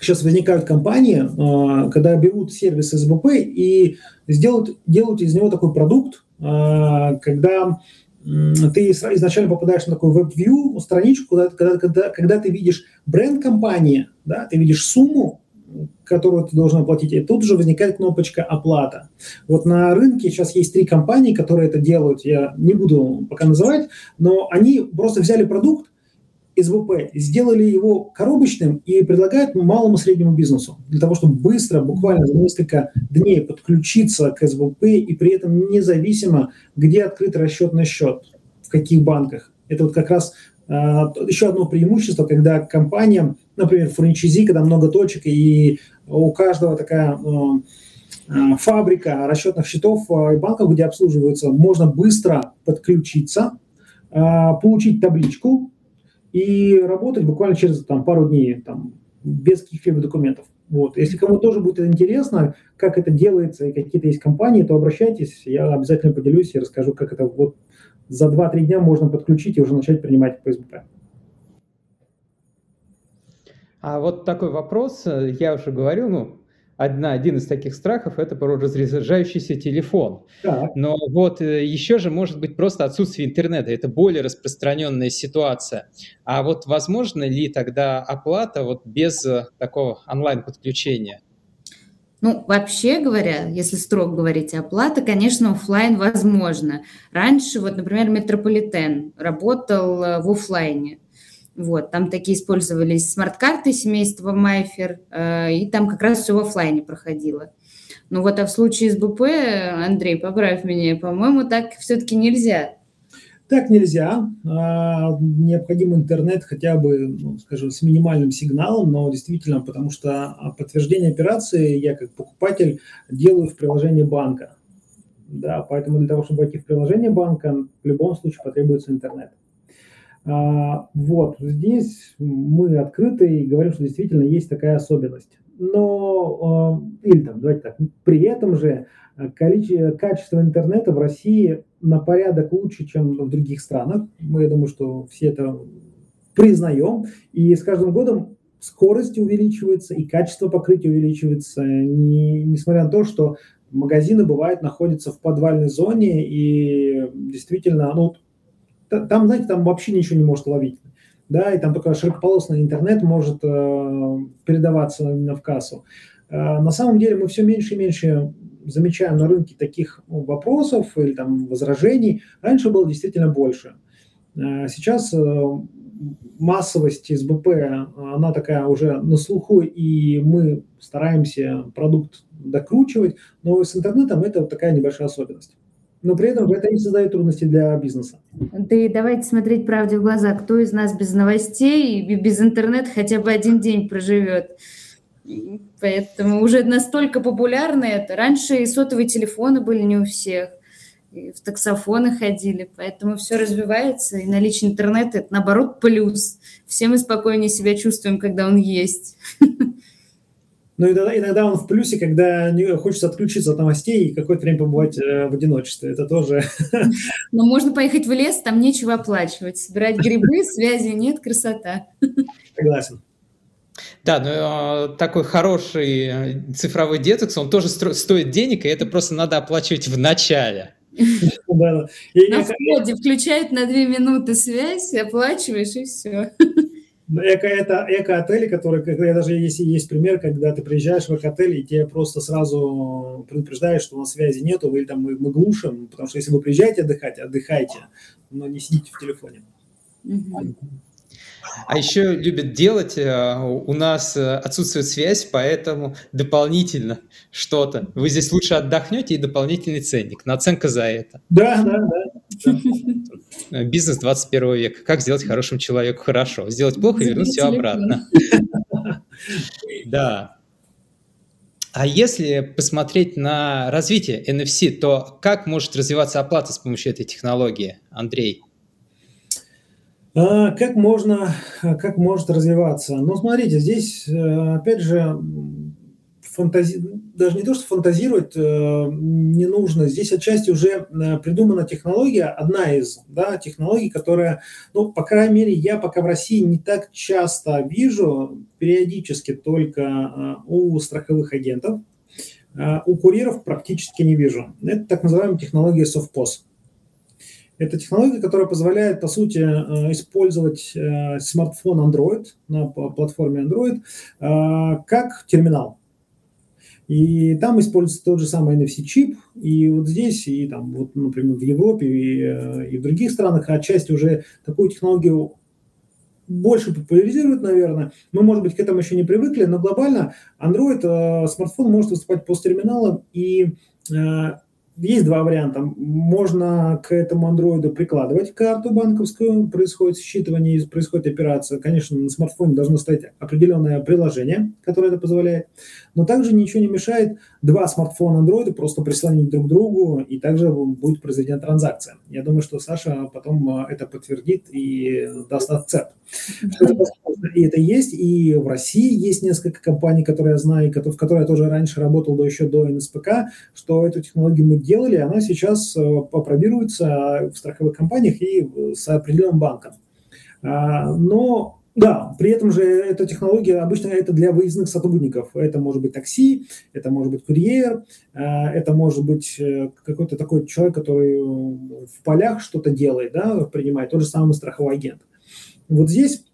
S2: сейчас возникают компании, а, когда берут сервис СБП и сделают, делают из него такой продукт, а, когда ты изначально попадаешь на такой веб-вью, страничку, когда, когда, когда ты видишь бренд компании, да, ты видишь сумму, которую ты должен оплатить, и тут же возникает кнопочка «Оплата». Вот на рынке сейчас есть три компании, которые это делают, я не буду пока называть, но они просто взяли продукт из ВП, сделали его коробочным и предлагают малому среднему бизнесу для того, чтобы быстро, буквально за несколько дней подключиться к СВП и при этом независимо, где открыт расчетный счет, в каких банках. Это вот как раз а, еще одно преимущество, когда компания, например, франчайзи, когда много точек, и у каждого такая а, а, фабрика расчетных счетов и банков, где обслуживаются, можно быстро подключиться, получить табличку и работать буквально через там, пару дней, там, без каких-либо документов. Вот. Если кому тоже будет интересно, как это делается и какие-то есть компании, то обращайтесь, я обязательно поделюсь и расскажу, как это вот за 2-3 дня можно подключить и уже начать принимать ПСБП.
S1: А вот такой вопрос, э, я уже говорил, ну, одна, один из таких страхов – это про разряжающийся телефон. Так. Но вот э, еще же может быть просто отсутствие интернета. Это более распространенная ситуация. А вот возможно ли тогда оплата вот без э, такого онлайн-подключения?
S3: Ну, вообще говоря, если строго говорить, оплата, конечно, офлайн возможно. Раньше, вот, например, Метрополитен работал в офлайне. Вот, там такие использовались смарт-карты семейства Mifare, э, и там как раз все в офлайне проходило. Ну вот, а в случае с СБП, Андрей, поправь меня, по-моему, так все-таки нельзя.
S2: Так нельзя. А, необходим интернет хотя бы, ну, скажем, с минимальным сигналом, но действительно, потому что а, подтверждение операции я как покупатель делаю в приложении банка. Да, поэтому для того, чтобы войти в приложение банка, в любом случае потребуется интернет. А, вот, здесь мы открыты и говорим, что действительно есть такая особенность. Но, или там, давайте так, при этом же количество, качество интернета в России на порядок лучше, чем в других странах. Мы, я думаю, что все это признаем. И с каждым годом скорость увеличивается и качество покрытия увеличивается, не, несмотря на то, что магазины, бывают находятся в подвальной зоне, и действительно, ну, там, знаете, там вообще ничего не может ловить. Да, и там только широкополосный интернет может э, передаваться именно в кассу. Э, на самом деле мы все меньше и меньше замечаем на рынке таких ну, вопросов или там возражений. Раньше было действительно больше. Э, сейчас э, массовость СБП, она такая уже на слуху, и мы стараемся продукт докручивать, но с интернетом это вот такая небольшая особенность. Но при этом это не создает трудностей для бизнеса.
S3: Да и давайте смотреть правде в глаза. Кто из нас без новостей и без интернета хотя бы один день проживет? Поэтому уже настолько популярно это. Раньше и сотовые телефоны были не у всех. и в таксофоны ходили, поэтому все развивается, и наличие интернета – это, наоборот, плюс. Все мы спокойнее себя чувствуем, когда он есть.
S2: Но иногда, иногда он в плюсе, когда хочется отключиться от новостей и какое-то время побывать э, в одиночестве. Это тоже...
S3: Но можно поехать в лес, там нечего оплачивать. Собирать грибы, связи нет, красота.
S2: Согласен.
S1: Да, но э, такой хороший э, цифровой детокс, он тоже стоит денег, и это просто надо оплачивать в начале.
S3: На входе включают на две минуты связь, оплачиваешь, и все.
S2: Эко, это эко-отели, которые, я даже есть, есть пример, когда ты приезжаешь в эко-отель, и тебе просто сразу предупреждают, что у нас связи нету, или там мы, мы глушим, потому что если вы приезжаете отдыхать, отдыхайте, но не сидите в телефоне.
S1: А еще любят делать, э, у нас э, отсутствует связь, поэтому дополнительно что-то. Вы здесь лучше отдохнете и дополнительный ценник, наценка за это.
S2: Да, да, да.
S1: Э, бизнес 21 века. Как сделать хорошему человеку хорошо? Сделать плохо и вернуть все обратно. Да. А если посмотреть на развитие NFC, то как может развиваться оплата с помощью этой технологии, Андрей?
S2: А, как можно, как может развиваться? Ну, смотрите, здесь, э, опять же, фантази... даже не то, что фантазировать э, не нужно, здесь отчасти уже э, придумана технология, одна из да, технологий, которая, ну, по крайней мере, я пока в России не так часто вижу, периодически только у страховых агентов, у курьеров практически не вижу. Это так называемая технология SoftPOS. Это технология, которая позволяет, по сути, использовать смартфон Android на платформе Android как терминал. И там используется тот же самый NFC-чип, и вот здесь, и там, вот, например, в Европе и, э, и в других странах отчасти уже такую технологию больше популяризируют, наверное. Мы, может быть, к этому еще не привыкли, но глобально Android, э, смартфон может выступать посттерминалом, и э, есть два варианта. Можно к этому андроиду прикладывать карту банковскую, происходит считывание, происходит операция. Конечно, на смартфоне должно стоять определенное приложение, которое это позволяет. Но также ничего не мешает два смартфона андроида просто прислонить друг к другу, и также будет произведена транзакция. Я думаю, что Саша потом э, это подтвердит и даст акцепт. И это есть, и в России есть несколько компаний, которые я знаю, в которой я тоже раньше работал, да еще до НСПК, что эту технологию мы делали, она сейчас э, попробируется в страховых компаниях и с определенным банком. А, но да, при этом же эта технология обычно это для выездных сотрудников. Это может быть такси, это может быть курьер, а, это может быть э, какой-то такой человек, который в полях что-то делает, да, принимает, тот же самый страховой агент. Вот здесь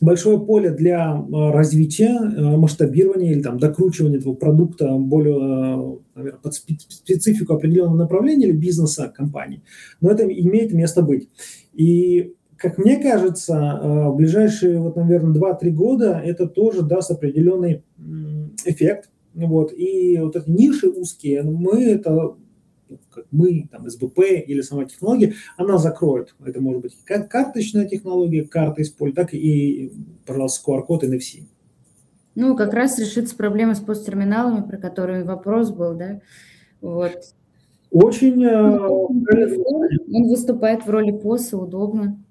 S2: большое поле для а, развития, а, масштабирования или там докручивания этого продукта более, а, наверное, под специфику определенного направления или бизнеса компании. Но это имеет место быть. И как мне кажется, в ближайшие, вот, наверное, 2-3 года это тоже даст определенный эффект. Вот. И вот эти ниши узкие, мы это как мы, там, СБП или сама технология, она закроет. Это может быть как карточная технология, карта использует, так и, пожалуйста, QR-код NFC.
S3: Ну, как раз решится проблема с посттерминалами, про которые вопрос был, да? Вот.
S2: Очень... Э,
S3: Он выступает в роли ПОСа, удобно.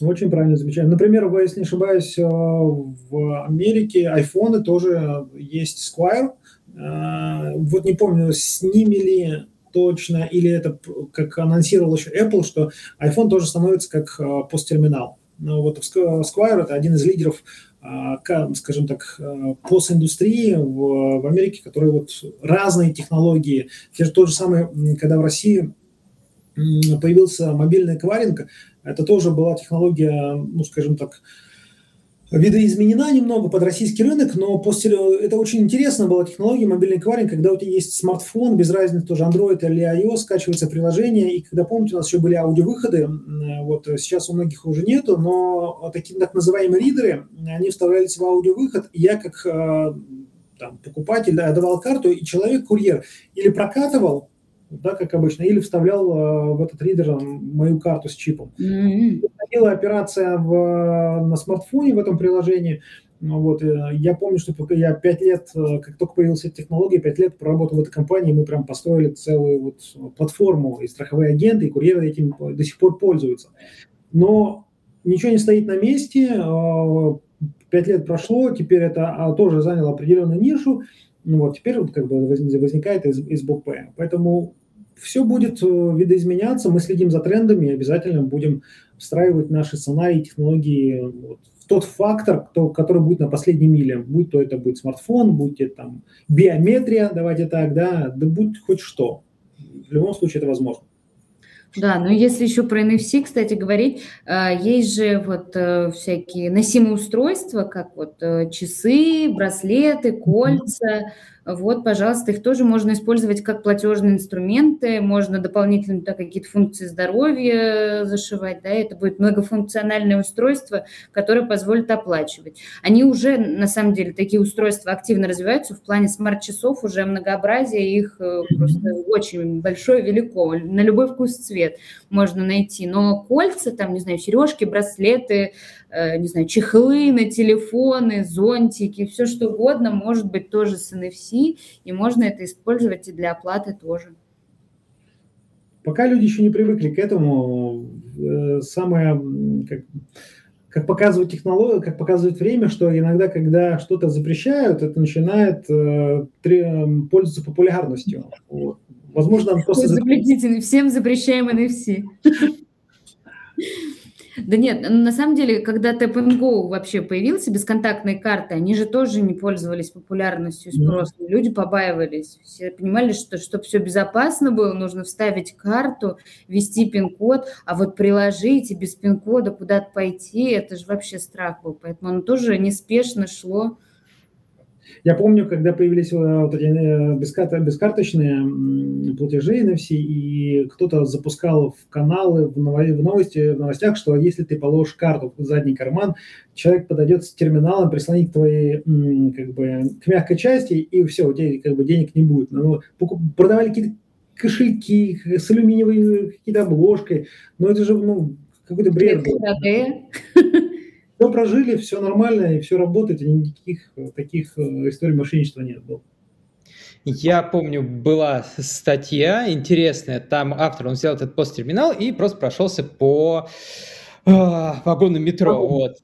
S2: Очень правильно замечание. Например, если не ошибаюсь, э, в Америке айфоны тоже есть Squire. Э, вот не помню, с ними ли точно, или это, как анонсировал еще Apple, что iPhone тоже становится как э, посттерминал. Но вот Squire это один из лидеров, э, скажем так, э, постиндустрии в, в Америке, которые вот разные технологии. Тот же самый, когда в России появился мобильный эквайринг, это тоже была технология, ну, скажем так, видоизменена немного под российский рынок, но после это очень интересно была технология мобильный эквайринг, когда у тебя есть смартфон, без разницы тоже Android или iOS, скачивается приложение, и когда, помните, у нас еще были аудиовыходы, вот сейчас у многих уже нету, но такие так называемые ридеры, они вставлялись в аудиовыход, и я как э, там, покупатель да, давал карту, и человек-курьер или прокатывал да, как обычно, или вставлял э, в этот ридер мою карту с чипом. Mm-hmm. операция в, на смартфоне в этом приложении. Ну вот, э, я помню, что я пять лет, э, как только появилась эта технология, пять лет проработал в этой компании, мы прям построили целую вот платформу, и страховые агенты, и курьеры этим до сих пор пользуются. Но ничего не стоит на месте, пять лет прошло, теперь это а, тоже заняло определенную нишу, ну вот, теперь вот как бы возникает из, из БП. Поэтому все будет э, видоизменяться, мы следим за трендами и обязательно будем встраивать наши сценарии, технологии вот, в тот фактор, кто, который будет на последней миле. Будь то это будет смартфон, будь это там биометрия, давайте так, да, да будь хоть что. В любом случае это возможно.
S3: Да, но если еще про NFC, кстати, говорить, э, есть же вот э, всякие носимые устройства, как вот часы, браслеты, кольца, вот, пожалуйста, их тоже можно использовать как платежные инструменты, можно дополнительно туда какие-то функции здоровья зашивать, да, это будет многофункциональное устройство, которое позволит оплачивать. Они уже, на самом деле, такие устройства активно развиваются в плане смарт-часов, уже многообразие их э, просто очень большое, велико, на любой вкус цвет можно найти, но кольца, там, не знаю, сережки, браслеты, Э, не знаю, чехлы на телефоны, зонтики, все что угодно может быть тоже с NFC, и можно это использовать и для оплаты тоже.
S2: Пока люди еще не привыкли к этому, э, самое, как, как показывает технология, как показывает время, что иногда, когда что-то запрещают, это начинает э, пользоваться популярностью. Вот. Возможно,
S3: просто... Запретительный. Всем запрещаем NFC. Да нет, на самом деле, когда Tap and Go вообще появился, бесконтактные карты, они же тоже не пользовались популярностью и спросом. Mm. Люди побаивались. Все понимали, что чтобы все безопасно было, нужно вставить карту, ввести пин-код, а вот приложить и без пин-кода куда-то пойти, это же вообще страх был. Поэтому оно тоже неспешно шло
S2: я помню, когда появились э, вот эти э, бескарточные платежи NFC, и кто-то запускал в каналы, в, новости, в новостях, что если ты положишь карту в задний карман, человек подойдет с терминалом, прислонит к твоей, как бы, к мягкой части, и все, у тебя как бы денег не будет. Ну, продавали какие-то кошельки с алюминиевой какие-то обложкой, но это же, ну, какой-то бред. Все прожили, все нормально, и все работает, и никаких таких э, историй мошенничества нет было.
S1: Я помню, была статья интересная, там автор, он взял этот посттерминал и просто прошелся по э, вагону метро, вот.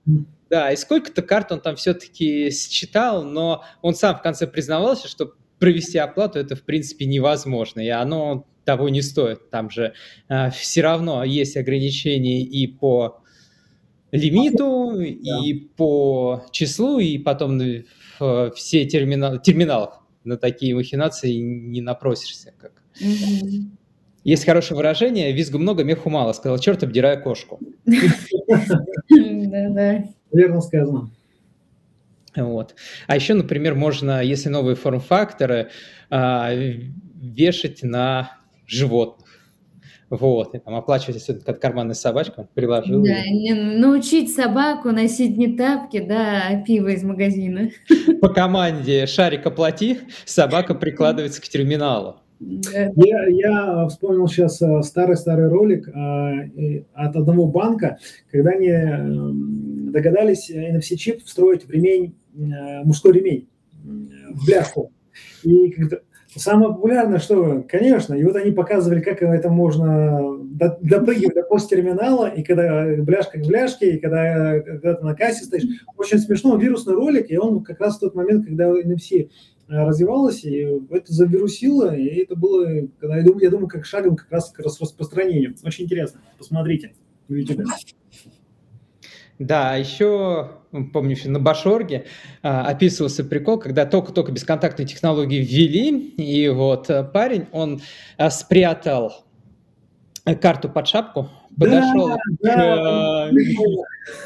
S1: Да, и сколько-то карт он там все-таки считал, но он сам в конце признавался, что провести оплату это в принципе невозможно, и оно того не стоит. Там же э, все равно есть ограничения и по лимиту, да. и по числу, и потом все терминал, терминалах на такие махинации не напросишься. Как. Угу. Есть хорошее выражение «визгу много, меху мало», сказал черт, обдирая кошку.
S2: Да-да. Верно сказано.
S1: Вот. А еще, например, можно, если новые форм-факторы, а, вешать на животных. Вот, и там оплачивать, если как карманная собачка, приложил.
S3: Да, не, научить собаку носить не тапки, да, а пиво из магазина.
S1: По команде «шарик оплати», собака прикладывается к терминалу.
S2: Я, я вспомнил сейчас э, старый-старый ролик а, от одного банка, когда они эм, догадались NFC-чип встроить в ремень, э, мужской ремень, в бляху. И Самое популярное, что, конечно, и вот они показывали, как это можно допрыгивать до посттерминала, и когда бляшка к бляшке, и когда, когда ты на кассе стоишь. Очень смешно, вирусный ролик, и он как раз в тот момент, когда NFC развивалась, и это завирусило, и это было, я, думаю, как шагом как раз к распространению. Очень интересно, посмотрите в.
S1: Да, еще, помню, еще на Башорге а, описывался прикол, когда только-только бесконтактные технологии ввели, и вот а, парень, он а, спрятал карту под шапку, подошел да, к,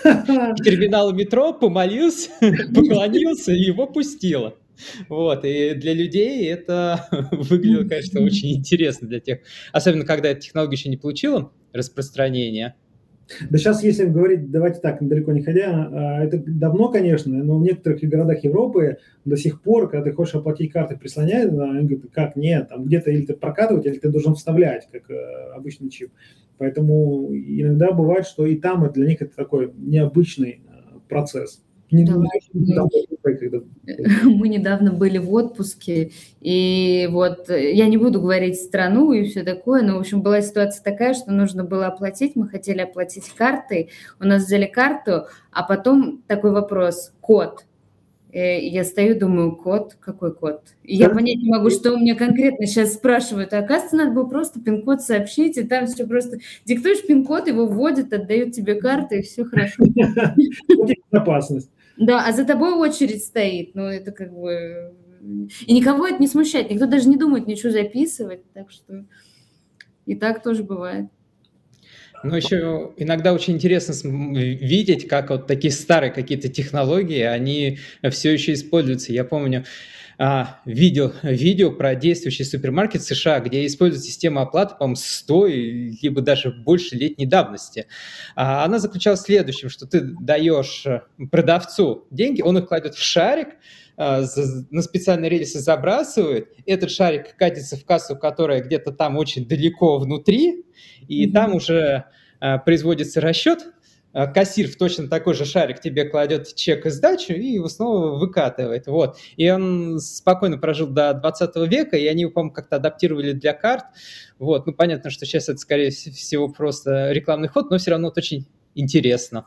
S1: да. к терминалу метро, помолился, поклонился и его пустило. Вот, и для людей это выглядело, конечно, очень интересно для тех, особенно когда эта технология еще не получила распространения.
S2: Да сейчас, если говорить, давайте так, далеко не ходя, а, это давно, конечно, но в некоторых городах Европы до сих пор, когда ты хочешь оплатить карты, прислоняют, они говорят, как, нет, там где-то или ты прокатывать, или ты должен вставлять, как э, обычный чип. Поэтому иногда бывает, что и там для них это такой необычный э, процесс. Не, да,
S3: мы недавно были в отпуске, и вот э, я не буду говорить страну и все такое, но, в общем, была ситуация такая, что нужно было оплатить, мы хотели оплатить картой, у нас взяли карту, а потом такой вопрос, код. Э, я стою, думаю, код, какой код? И я понять не могу, что у меня конкретно сейчас спрашивают. А оказывается, надо было просто пин-код сообщить, и там все просто... Диктуешь пин-код, его вводят, отдают тебе карты, и все хорошо.
S2: Безопасность.
S3: Да, а за тобой очередь стоит. Ну, это как бы... И никого это не смущает. Никто даже не думает ничего записывать. Так что и так тоже бывает.
S1: Ну, еще иногда очень интересно видеть, как вот такие старые какие-то технологии, они все еще используются. Я помню, а, видео, видео про действующий супермаркет США, где используют систему оплаты, по-моему, 100 либо даже больше летней давности. А, она заключалась в следующем, что ты даешь э, продавцу деньги, он их кладет в шарик, на специальные рельсы забрасывает, этот шарик катится в кассу, которая где-то там очень далеко внутри, и mm-hmm. там уже а, производится расчет, а, кассир в точно такой же шарик тебе кладет чек и сдачу и его снова выкатывает. Вот. И он спокойно прожил до 20 века, и они его, по-моему, как-то адаптировали для карт. Вот. Ну, понятно, что сейчас это, скорее всего, просто рекламный ход, но все равно это очень интересно.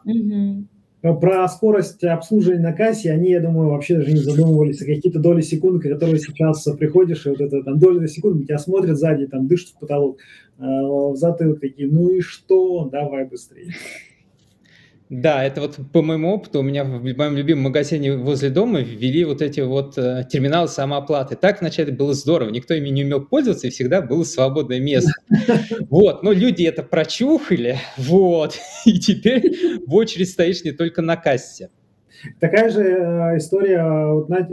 S2: Про скорость обслуживания на кассе они, я думаю, вообще даже не задумывались. Какие-то доли секунды, которые сейчас приходишь, и вот это там доли секунды, тебя смотрят сзади, там дышат в потолок, э, в затылок такие, ну и что, давай быстрее.
S1: Да, это вот по моему опыту, у меня в моем любимом магазине возле дома ввели вот эти вот э, терминалы самооплаты. Так вначале было здорово, никто ими не умел пользоваться, и всегда было свободное место. Вот, но люди это прочухали, вот, и теперь в очередь стоишь не только на кассе.
S2: Такая же э, история, вот, э,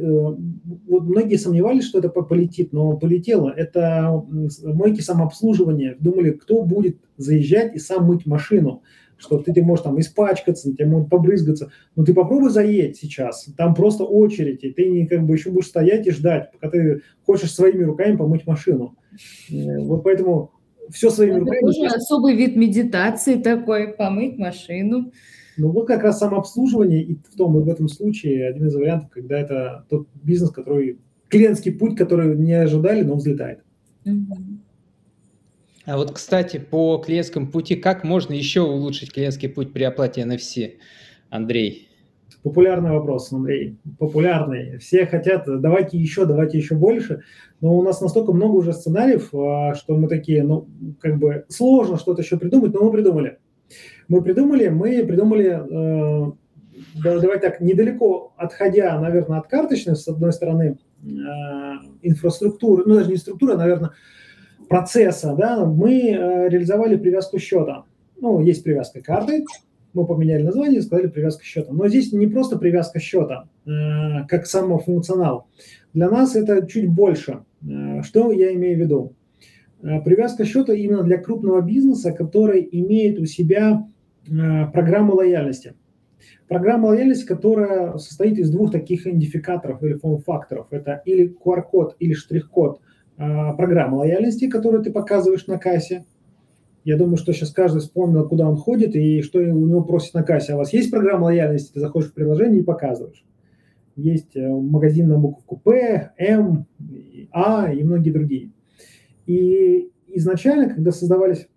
S2: вот многие сомневались, что это полетит, но полетело. Это мойки самообслуживания. Думали, кто будет заезжать и сам мыть машину что ты, ты можешь там испачкаться, тебе может побрызгаться, но ты попробуй заедь сейчас, там просто очередь, и ты не, как бы еще будешь стоять и ждать, пока ты хочешь своими руками помыть машину. Э, вот поэтому все своими Это руками.
S3: Тоже особый вид медитации такой, помыть машину.
S2: Ну вот как раз самообслуживание и в том и в этом случае один из вариантов, когда это тот бизнес, который клиентский путь, который не ожидали, но взлетает. Угу.
S1: А вот, кстати, по клиентскому пути, как можно еще улучшить клиентский путь при оплате NFC, Андрей?
S2: Популярный вопрос, Андрей, популярный. Все хотят, давайте еще, давайте еще больше, но у нас настолько много уже сценариев, а, что мы такие, ну, как бы сложно что-то еще придумать, но мы придумали. Мы придумали, мы придумали, э, давайте так, недалеко отходя, наверное, от карточной, с одной стороны, э, инфраструктуры, ну, даже не структура, наверное, процесса, да, мы э, реализовали привязку счета. Ну, есть привязка карты, мы поменяли название и сказали привязка счета. Но здесь не просто привязка счета, э, как самофункционал. Для нас это чуть больше. Э, что я имею в виду? Привязка счета именно для крупного бизнеса, который имеет у себя программу лояльности. Программа лояльности, которая состоит из двух таких идентификаторов или форм-факторов. Это или QR-код, или штрих-код – программа лояльности, которую ты показываешь на кассе. Я думаю, что сейчас каждый вспомнил, куда он ходит и что у него просит на кассе. А у вас есть программа лояльности? Ты заходишь в приложение и показываешь. Есть э, магазин на букву П, М, А и многие другие. И изначально, когда создавались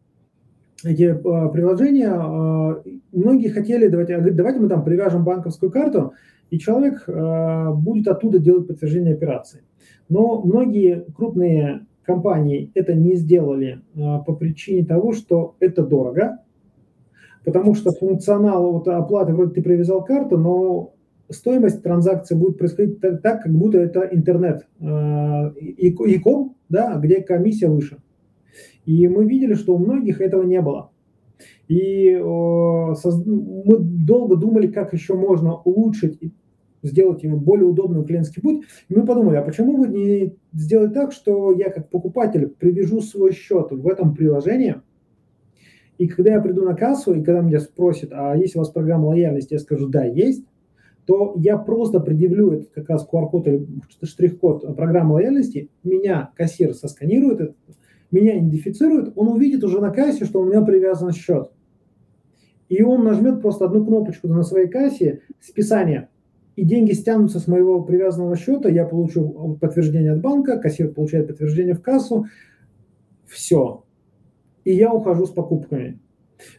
S2: эти э, приложения, э, многие хотели, давайте, давайте мы там привяжем банковскую карту, и человек будет оттуда делать подтверждение операции. Но многие крупные компании это не сделали а, по причине того, что это дорого, потому что функционал вот оплаты, вроде ты привязал карту, но стоимость транзакции будет происходить так, так как будто это интернет, э, e да, где комиссия выше. И мы видели, что у многих этого не было. И э, мы долго думали, как еще можно улучшить сделать ему более удобным клиентский путь. И мы подумали, а почему бы не сделать так, что я как покупатель привяжу свой счет в этом приложении, И когда я приду на кассу, и когда меня спросят, а есть у вас программа лояльности, я скажу, да, есть, то я просто предъявлю этот как раз QR-код или штрих-код программы лояльности, меня кассир сосканирует, меня идентифицирует, он увидит уже на кассе, что у меня привязан счет. И он нажмет просто одну кнопочку на своей кассе списание. И деньги стянутся с моего привязанного счета, я получу подтверждение от банка, кассир получает подтверждение в кассу. Все. И я ухожу с покупками.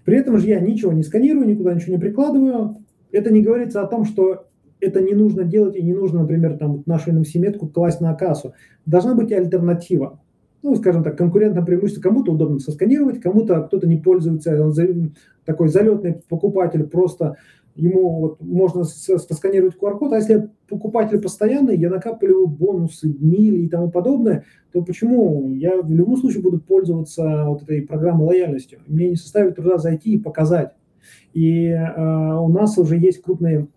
S2: При этом же я ничего не сканирую, никуда ничего не прикладываю. Это не говорится о том, что это не нужно делать и не нужно, например, там нашу NFC-метку класть на кассу. Должна быть альтернатива ну, скажем так, конкурентное преимущество. Кому-то удобно сосканировать, кому-то кто-то не пользуется, он такой залетный покупатель, просто ему вот можно сосканировать QR-код, а если покупатель постоянный, я накапливаю бонусы, мили и тому подобное, то почему я в любом случае буду пользоваться вот этой программой лояльностью? Мне не составит труда зайти и показать. И э, у нас уже есть крупные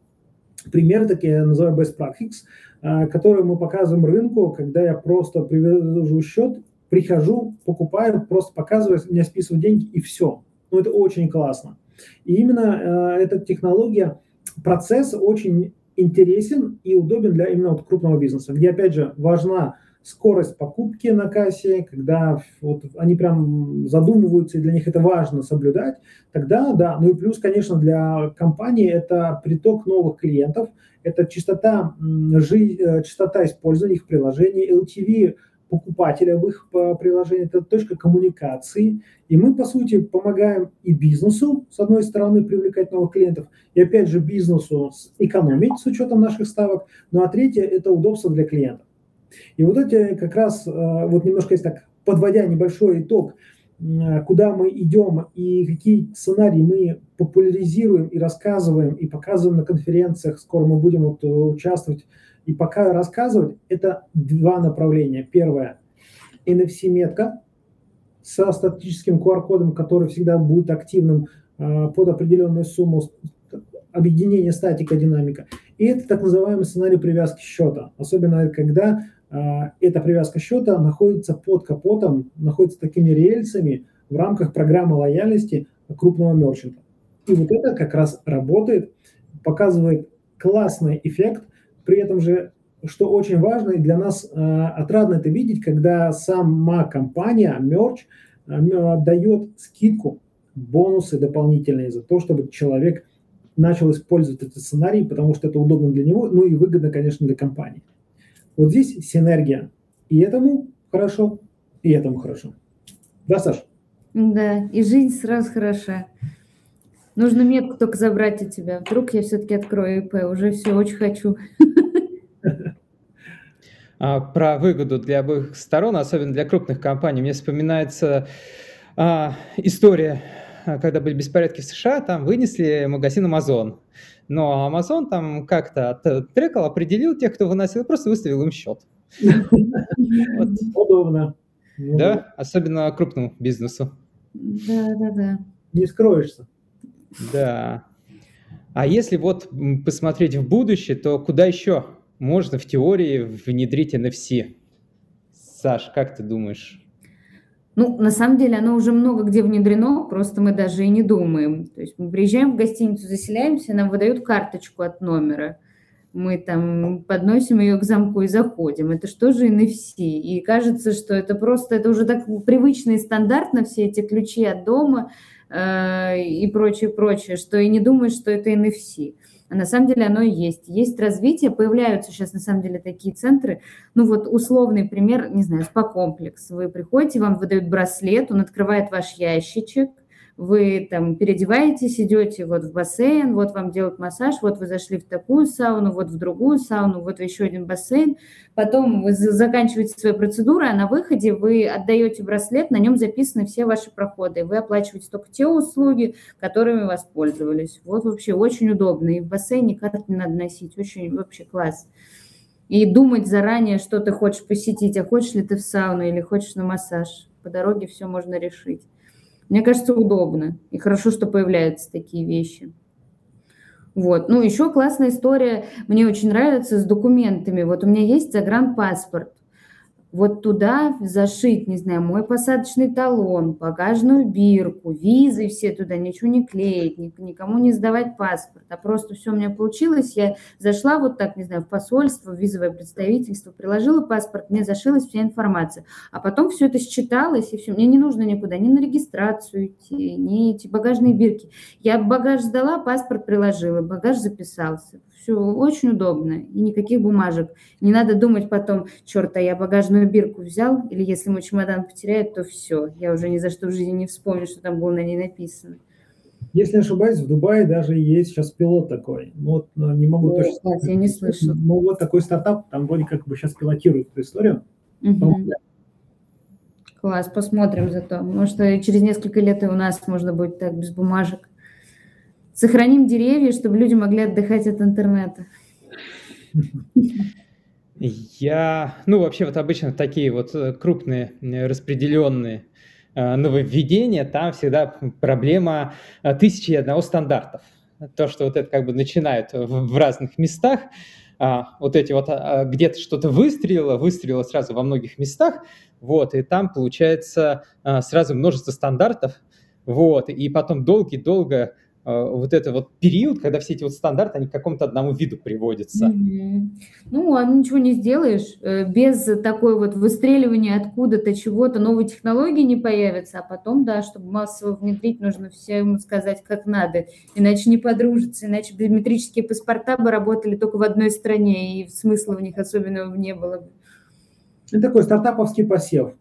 S2: примеры такие, я называю best practice, э, которые мы показываем рынку, когда я просто привожу счет прихожу, покупаю, просто показываю, мне списывают деньги и все. Ну, это очень классно. И именно э, эта технология, процесс очень интересен и удобен для именно вот крупного бизнеса, где, опять же, важна скорость покупки на кассе, когда вот они прям задумываются, и для них это важно соблюдать, тогда да. Ну и плюс, конечно, для компании это приток новых клиентов, это частота, жи, э, частота использования их приложений, LTV покупателя в их приложении, это точка коммуникации. И мы, по сути, помогаем и бизнесу, с одной стороны, привлекать новых клиентов, и опять же бизнесу экономить с учетом наших ставок. Ну а третье – это удобство для клиентов. И вот эти как раз, э, вот немножко есть так, подводя небольшой итог, куда мы идем и какие сценарии мы популяризируем и рассказываем, и показываем на конференциях, скоро мы будем вот участвовать и пока рассказывать, это два направления. Первое – NFC-метка со статическим QR-кодом, который всегда будет активным э, под определенную сумму объединения статика, динамика. И это так называемый сценарий привязки счета. Особенно когда э, эта привязка счета находится под капотом, находится такими рельсами в рамках программы лояльности крупного мерчанта. И вот это как раз работает, показывает классный эффект при этом же, что очень важно и для нас э, отрадно это видеть, когда сама компания, мерч, э, дает скидку, бонусы дополнительные за то, чтобы человек начал использовать этот сценарий, потому что это удобно для него, ну и выгодно, конечно, для компании. Вот здесь синергия. И этому хорошо, и этому хорошо. Да, Саша?
S3: Да, и жизнь сразу хороша. Нужно метку только забрать от тебя. Вдруг я все-таки открою ИП. Уже все, очень хочу.
S1: А, про выгоду для обоих сторон, особенно для крупных компаний. Мне вспоминается а, история, когда были беспорядки в США, там вынесли магазин Amazon. Но Amazon там как-то трекал, определил тех, кто выносил, просто выставил им счет.
S2: Удобно.
S1: Да, особенно крупному бизнесу.
S3: Да, да, да.
S2: Не скроешься.
S1: Да. А если вот посмотреть в будущее, то куда еще можно в теории внедрить NFC? Саш, как ты думаешь?
S3: Ну, на самом деле, оно уже много где внедрено, просто мы даже и не думаем. То есть мы приезжаем в гостиницу, заселяемся, нам выдают карточку от номера. Мы там подносим ее к замку и заходим. Это что же NFC? И кажется, что это просто, это уже так привычно и стандартно, все эти ключи от дома – Э, и прочее, прочее, что и не думаешь, что это NFC. А на самом деле оно есть. Есть развитие, появляются сейчас на самом деле такие центры. Ну вот условный пример, не знаю, спа-комплекс. Вы приходите, вам выдают браслет, он открывает ваш ящичек, вы там переодеваетесь, идете вот в бассейн, вот вам делают массаж, вот вы зашли в такую сауну, вот в другую сауну, вот еще один бассейн. Потом вы заканчиваете свою процедуру, а на выходе вы отдаете браслет, на нем записаны все ваши проходы. Вы оплачиваете только те услуги, которыми воспользовались. Вот вообще очень удобно. И в бассейне карты не надо носить. Очень вообще класс. И думать заранее, что ты хочешь посетить, а хочешь ли ты в сауну или хочешь на массаж. По дороге все можно решить. Мне кажется, удобно. И хорошо, что появляются такие вещи. Вот. Ну, еще классная история, мне очень нравится, с документами. Вот у меня есть загранпаспорт. Вот туда зашить, не знаю, мой посадочный талон, багажную бирку, визы все туда, ничего не клеить, никому не сдавать паспорт, а просто все у меня получилось. Я зашла вот так, не знаю, в посольство, в визовое представительство, приложила паспорт, мне зашилась вся информация. А потом все это считалось, и все, мне не нужно никуда, ни на регистрацию идти, ни эти багажные бирки. Я багаж сдала, паспорт приложила, багаж записался. Все очень удобно и никаких бумажек. Не надо думать потом, черт, а я багажную бирку взял, или если мой чемодан потеряет, то все, я уже ни за что в жизни не вспомню, что там было на ней написано.
S2: Если не ошибаюсь, в Дубае даже есть сейчас пилот такой. Ну, вот ну, не могу О, точно
S3: сказать. Я не слышал.
S2: Ну, вот такой стартап, там вроде как бы сейчас пилотирует эту историю. Угу.
S3: Класс, посмотрим зато. Может, через несколько лет и у нас можно будет так без бумажек. Сохраним деревья, чтобы люди могли отдыхать от интернета.
S1: Я, ну, вообще вот обычно такие вот э, крупные э, распределенные э, нововведения, там всегда проблема тысячи и одного стандартов. То, что вот это как бы начинают в, разных местах, а, вот эти вот а, где-то что-то выстрелило, выстрелило сразу во многих местах, вот, и там получается сразу множество стандартов, вот, и потом долго-долго вот это вот период, когда все эти вот стандарты, они к какому-то одному виду приводятся.
S3: Mm-hmm. Ну, а ничего не сделаешь. Э, без такой вот выстреливания откуда-то чего-то, новой технологии не появится, а потом, да, чтобы массово внедрить, нужно всем сказать, как надо, иначе не подружиться, иначе биометрические паспорта бы работали только в одной стране, и смысла в них особенного не было бы.
S2: Это такой стартаповский посев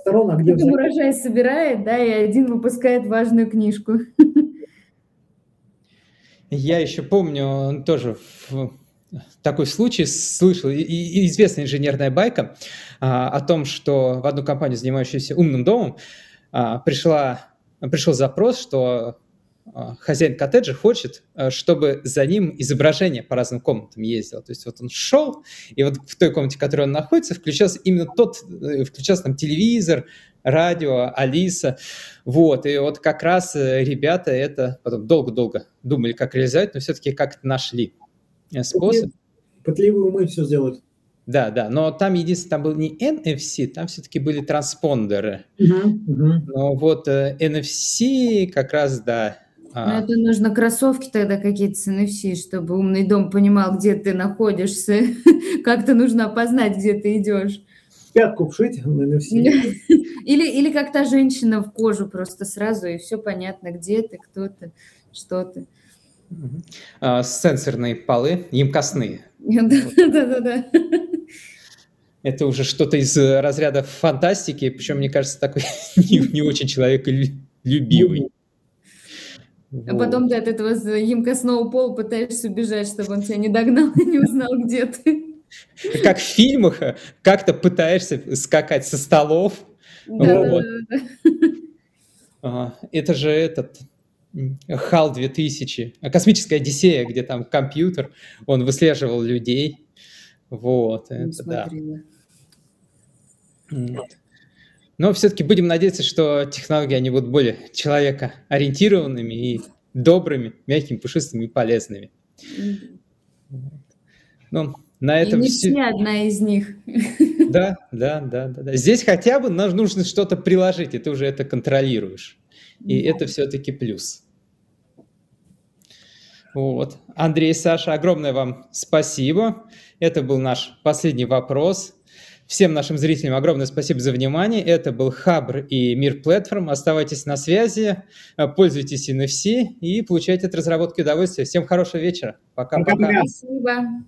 S3: сторон, а где... урожай собирает, да, и один выпускает важную книжку.
S1: Я еще помню тоже в такой случай слышал, и, и известная инженерная байка а, о том, что в одну компанию, занимающуюся умным домом, а, пришла, пришел запрос, что хозяин коттеджа хочет, а, чтобы за ним изображение по разным комнатам ездило. То есть вот он шел, и вот в той комнате, в которой он находится, включался именно тот, э, включался там телевизор, радио, Алиса. Вот, и вот как раз э, ребята это потом долго-долго думали, как реализовать, но все-таки как-то нашли э, способ.
S2: Пытливые умы все сделают.
S1: Да, да, но там единственное, там был не NFC, там все-таки были транспондеры. Uh-huh, uh-huh. Но вот NFC как раз, да,
S3: а. это нужно кроссовки тогда какие-то с NFC, чтобы умный дом понимал, где ты находишься. Как-то нужно опознать, где ты идешь.
S2: Пятку вшить на NFC.
S3: Или, или как та женщина в кожу просто сразу, и все понятно, где ты, кто ты, что ты.
S1: А, сенсорные полы, емкостные.
S3: Да-да-да.
S1: Это уже что-то из разряда фантастики, причем, мне кажется, такой не, не очень человеколюбивый.
S3: А потом ты от этого емкостного пола пытаешься убежать, чтобы он тебя не догнал и не узнал, где ты.
S1: Как в фильмах, как-то пытаешься скакать со столов. Да, вот. да, да. Это же этот HAL 2000, космическая Одиссея, где там компьютер, он выслеживал людей. Вот, не это смотрела. да. Но все-таки будем надеяться, что технологии они будут более человекоориентированными и добрыми, мягкими, пушистыми и полезными.
S3: Ну, на этом и не все... одна из них.
S1: Да, да, да, да, да. Здесь хотя бы нам нужно что-то приложить, и ты уже это контролируешь. И да. это все-таки плюс. Вот. Андрей, Саша, огромное вам спасибо. Это был наш последний вопрос. Всем нашим зрителям огромное спасибо за внимание. Это был Хабр и Мир Платформ. Оставайтесь на связи, э, пользуйтесь NFC и получайте от разработки удовольствие. Всем хорошего вечера. Пока-пока.
S3: Спасибо.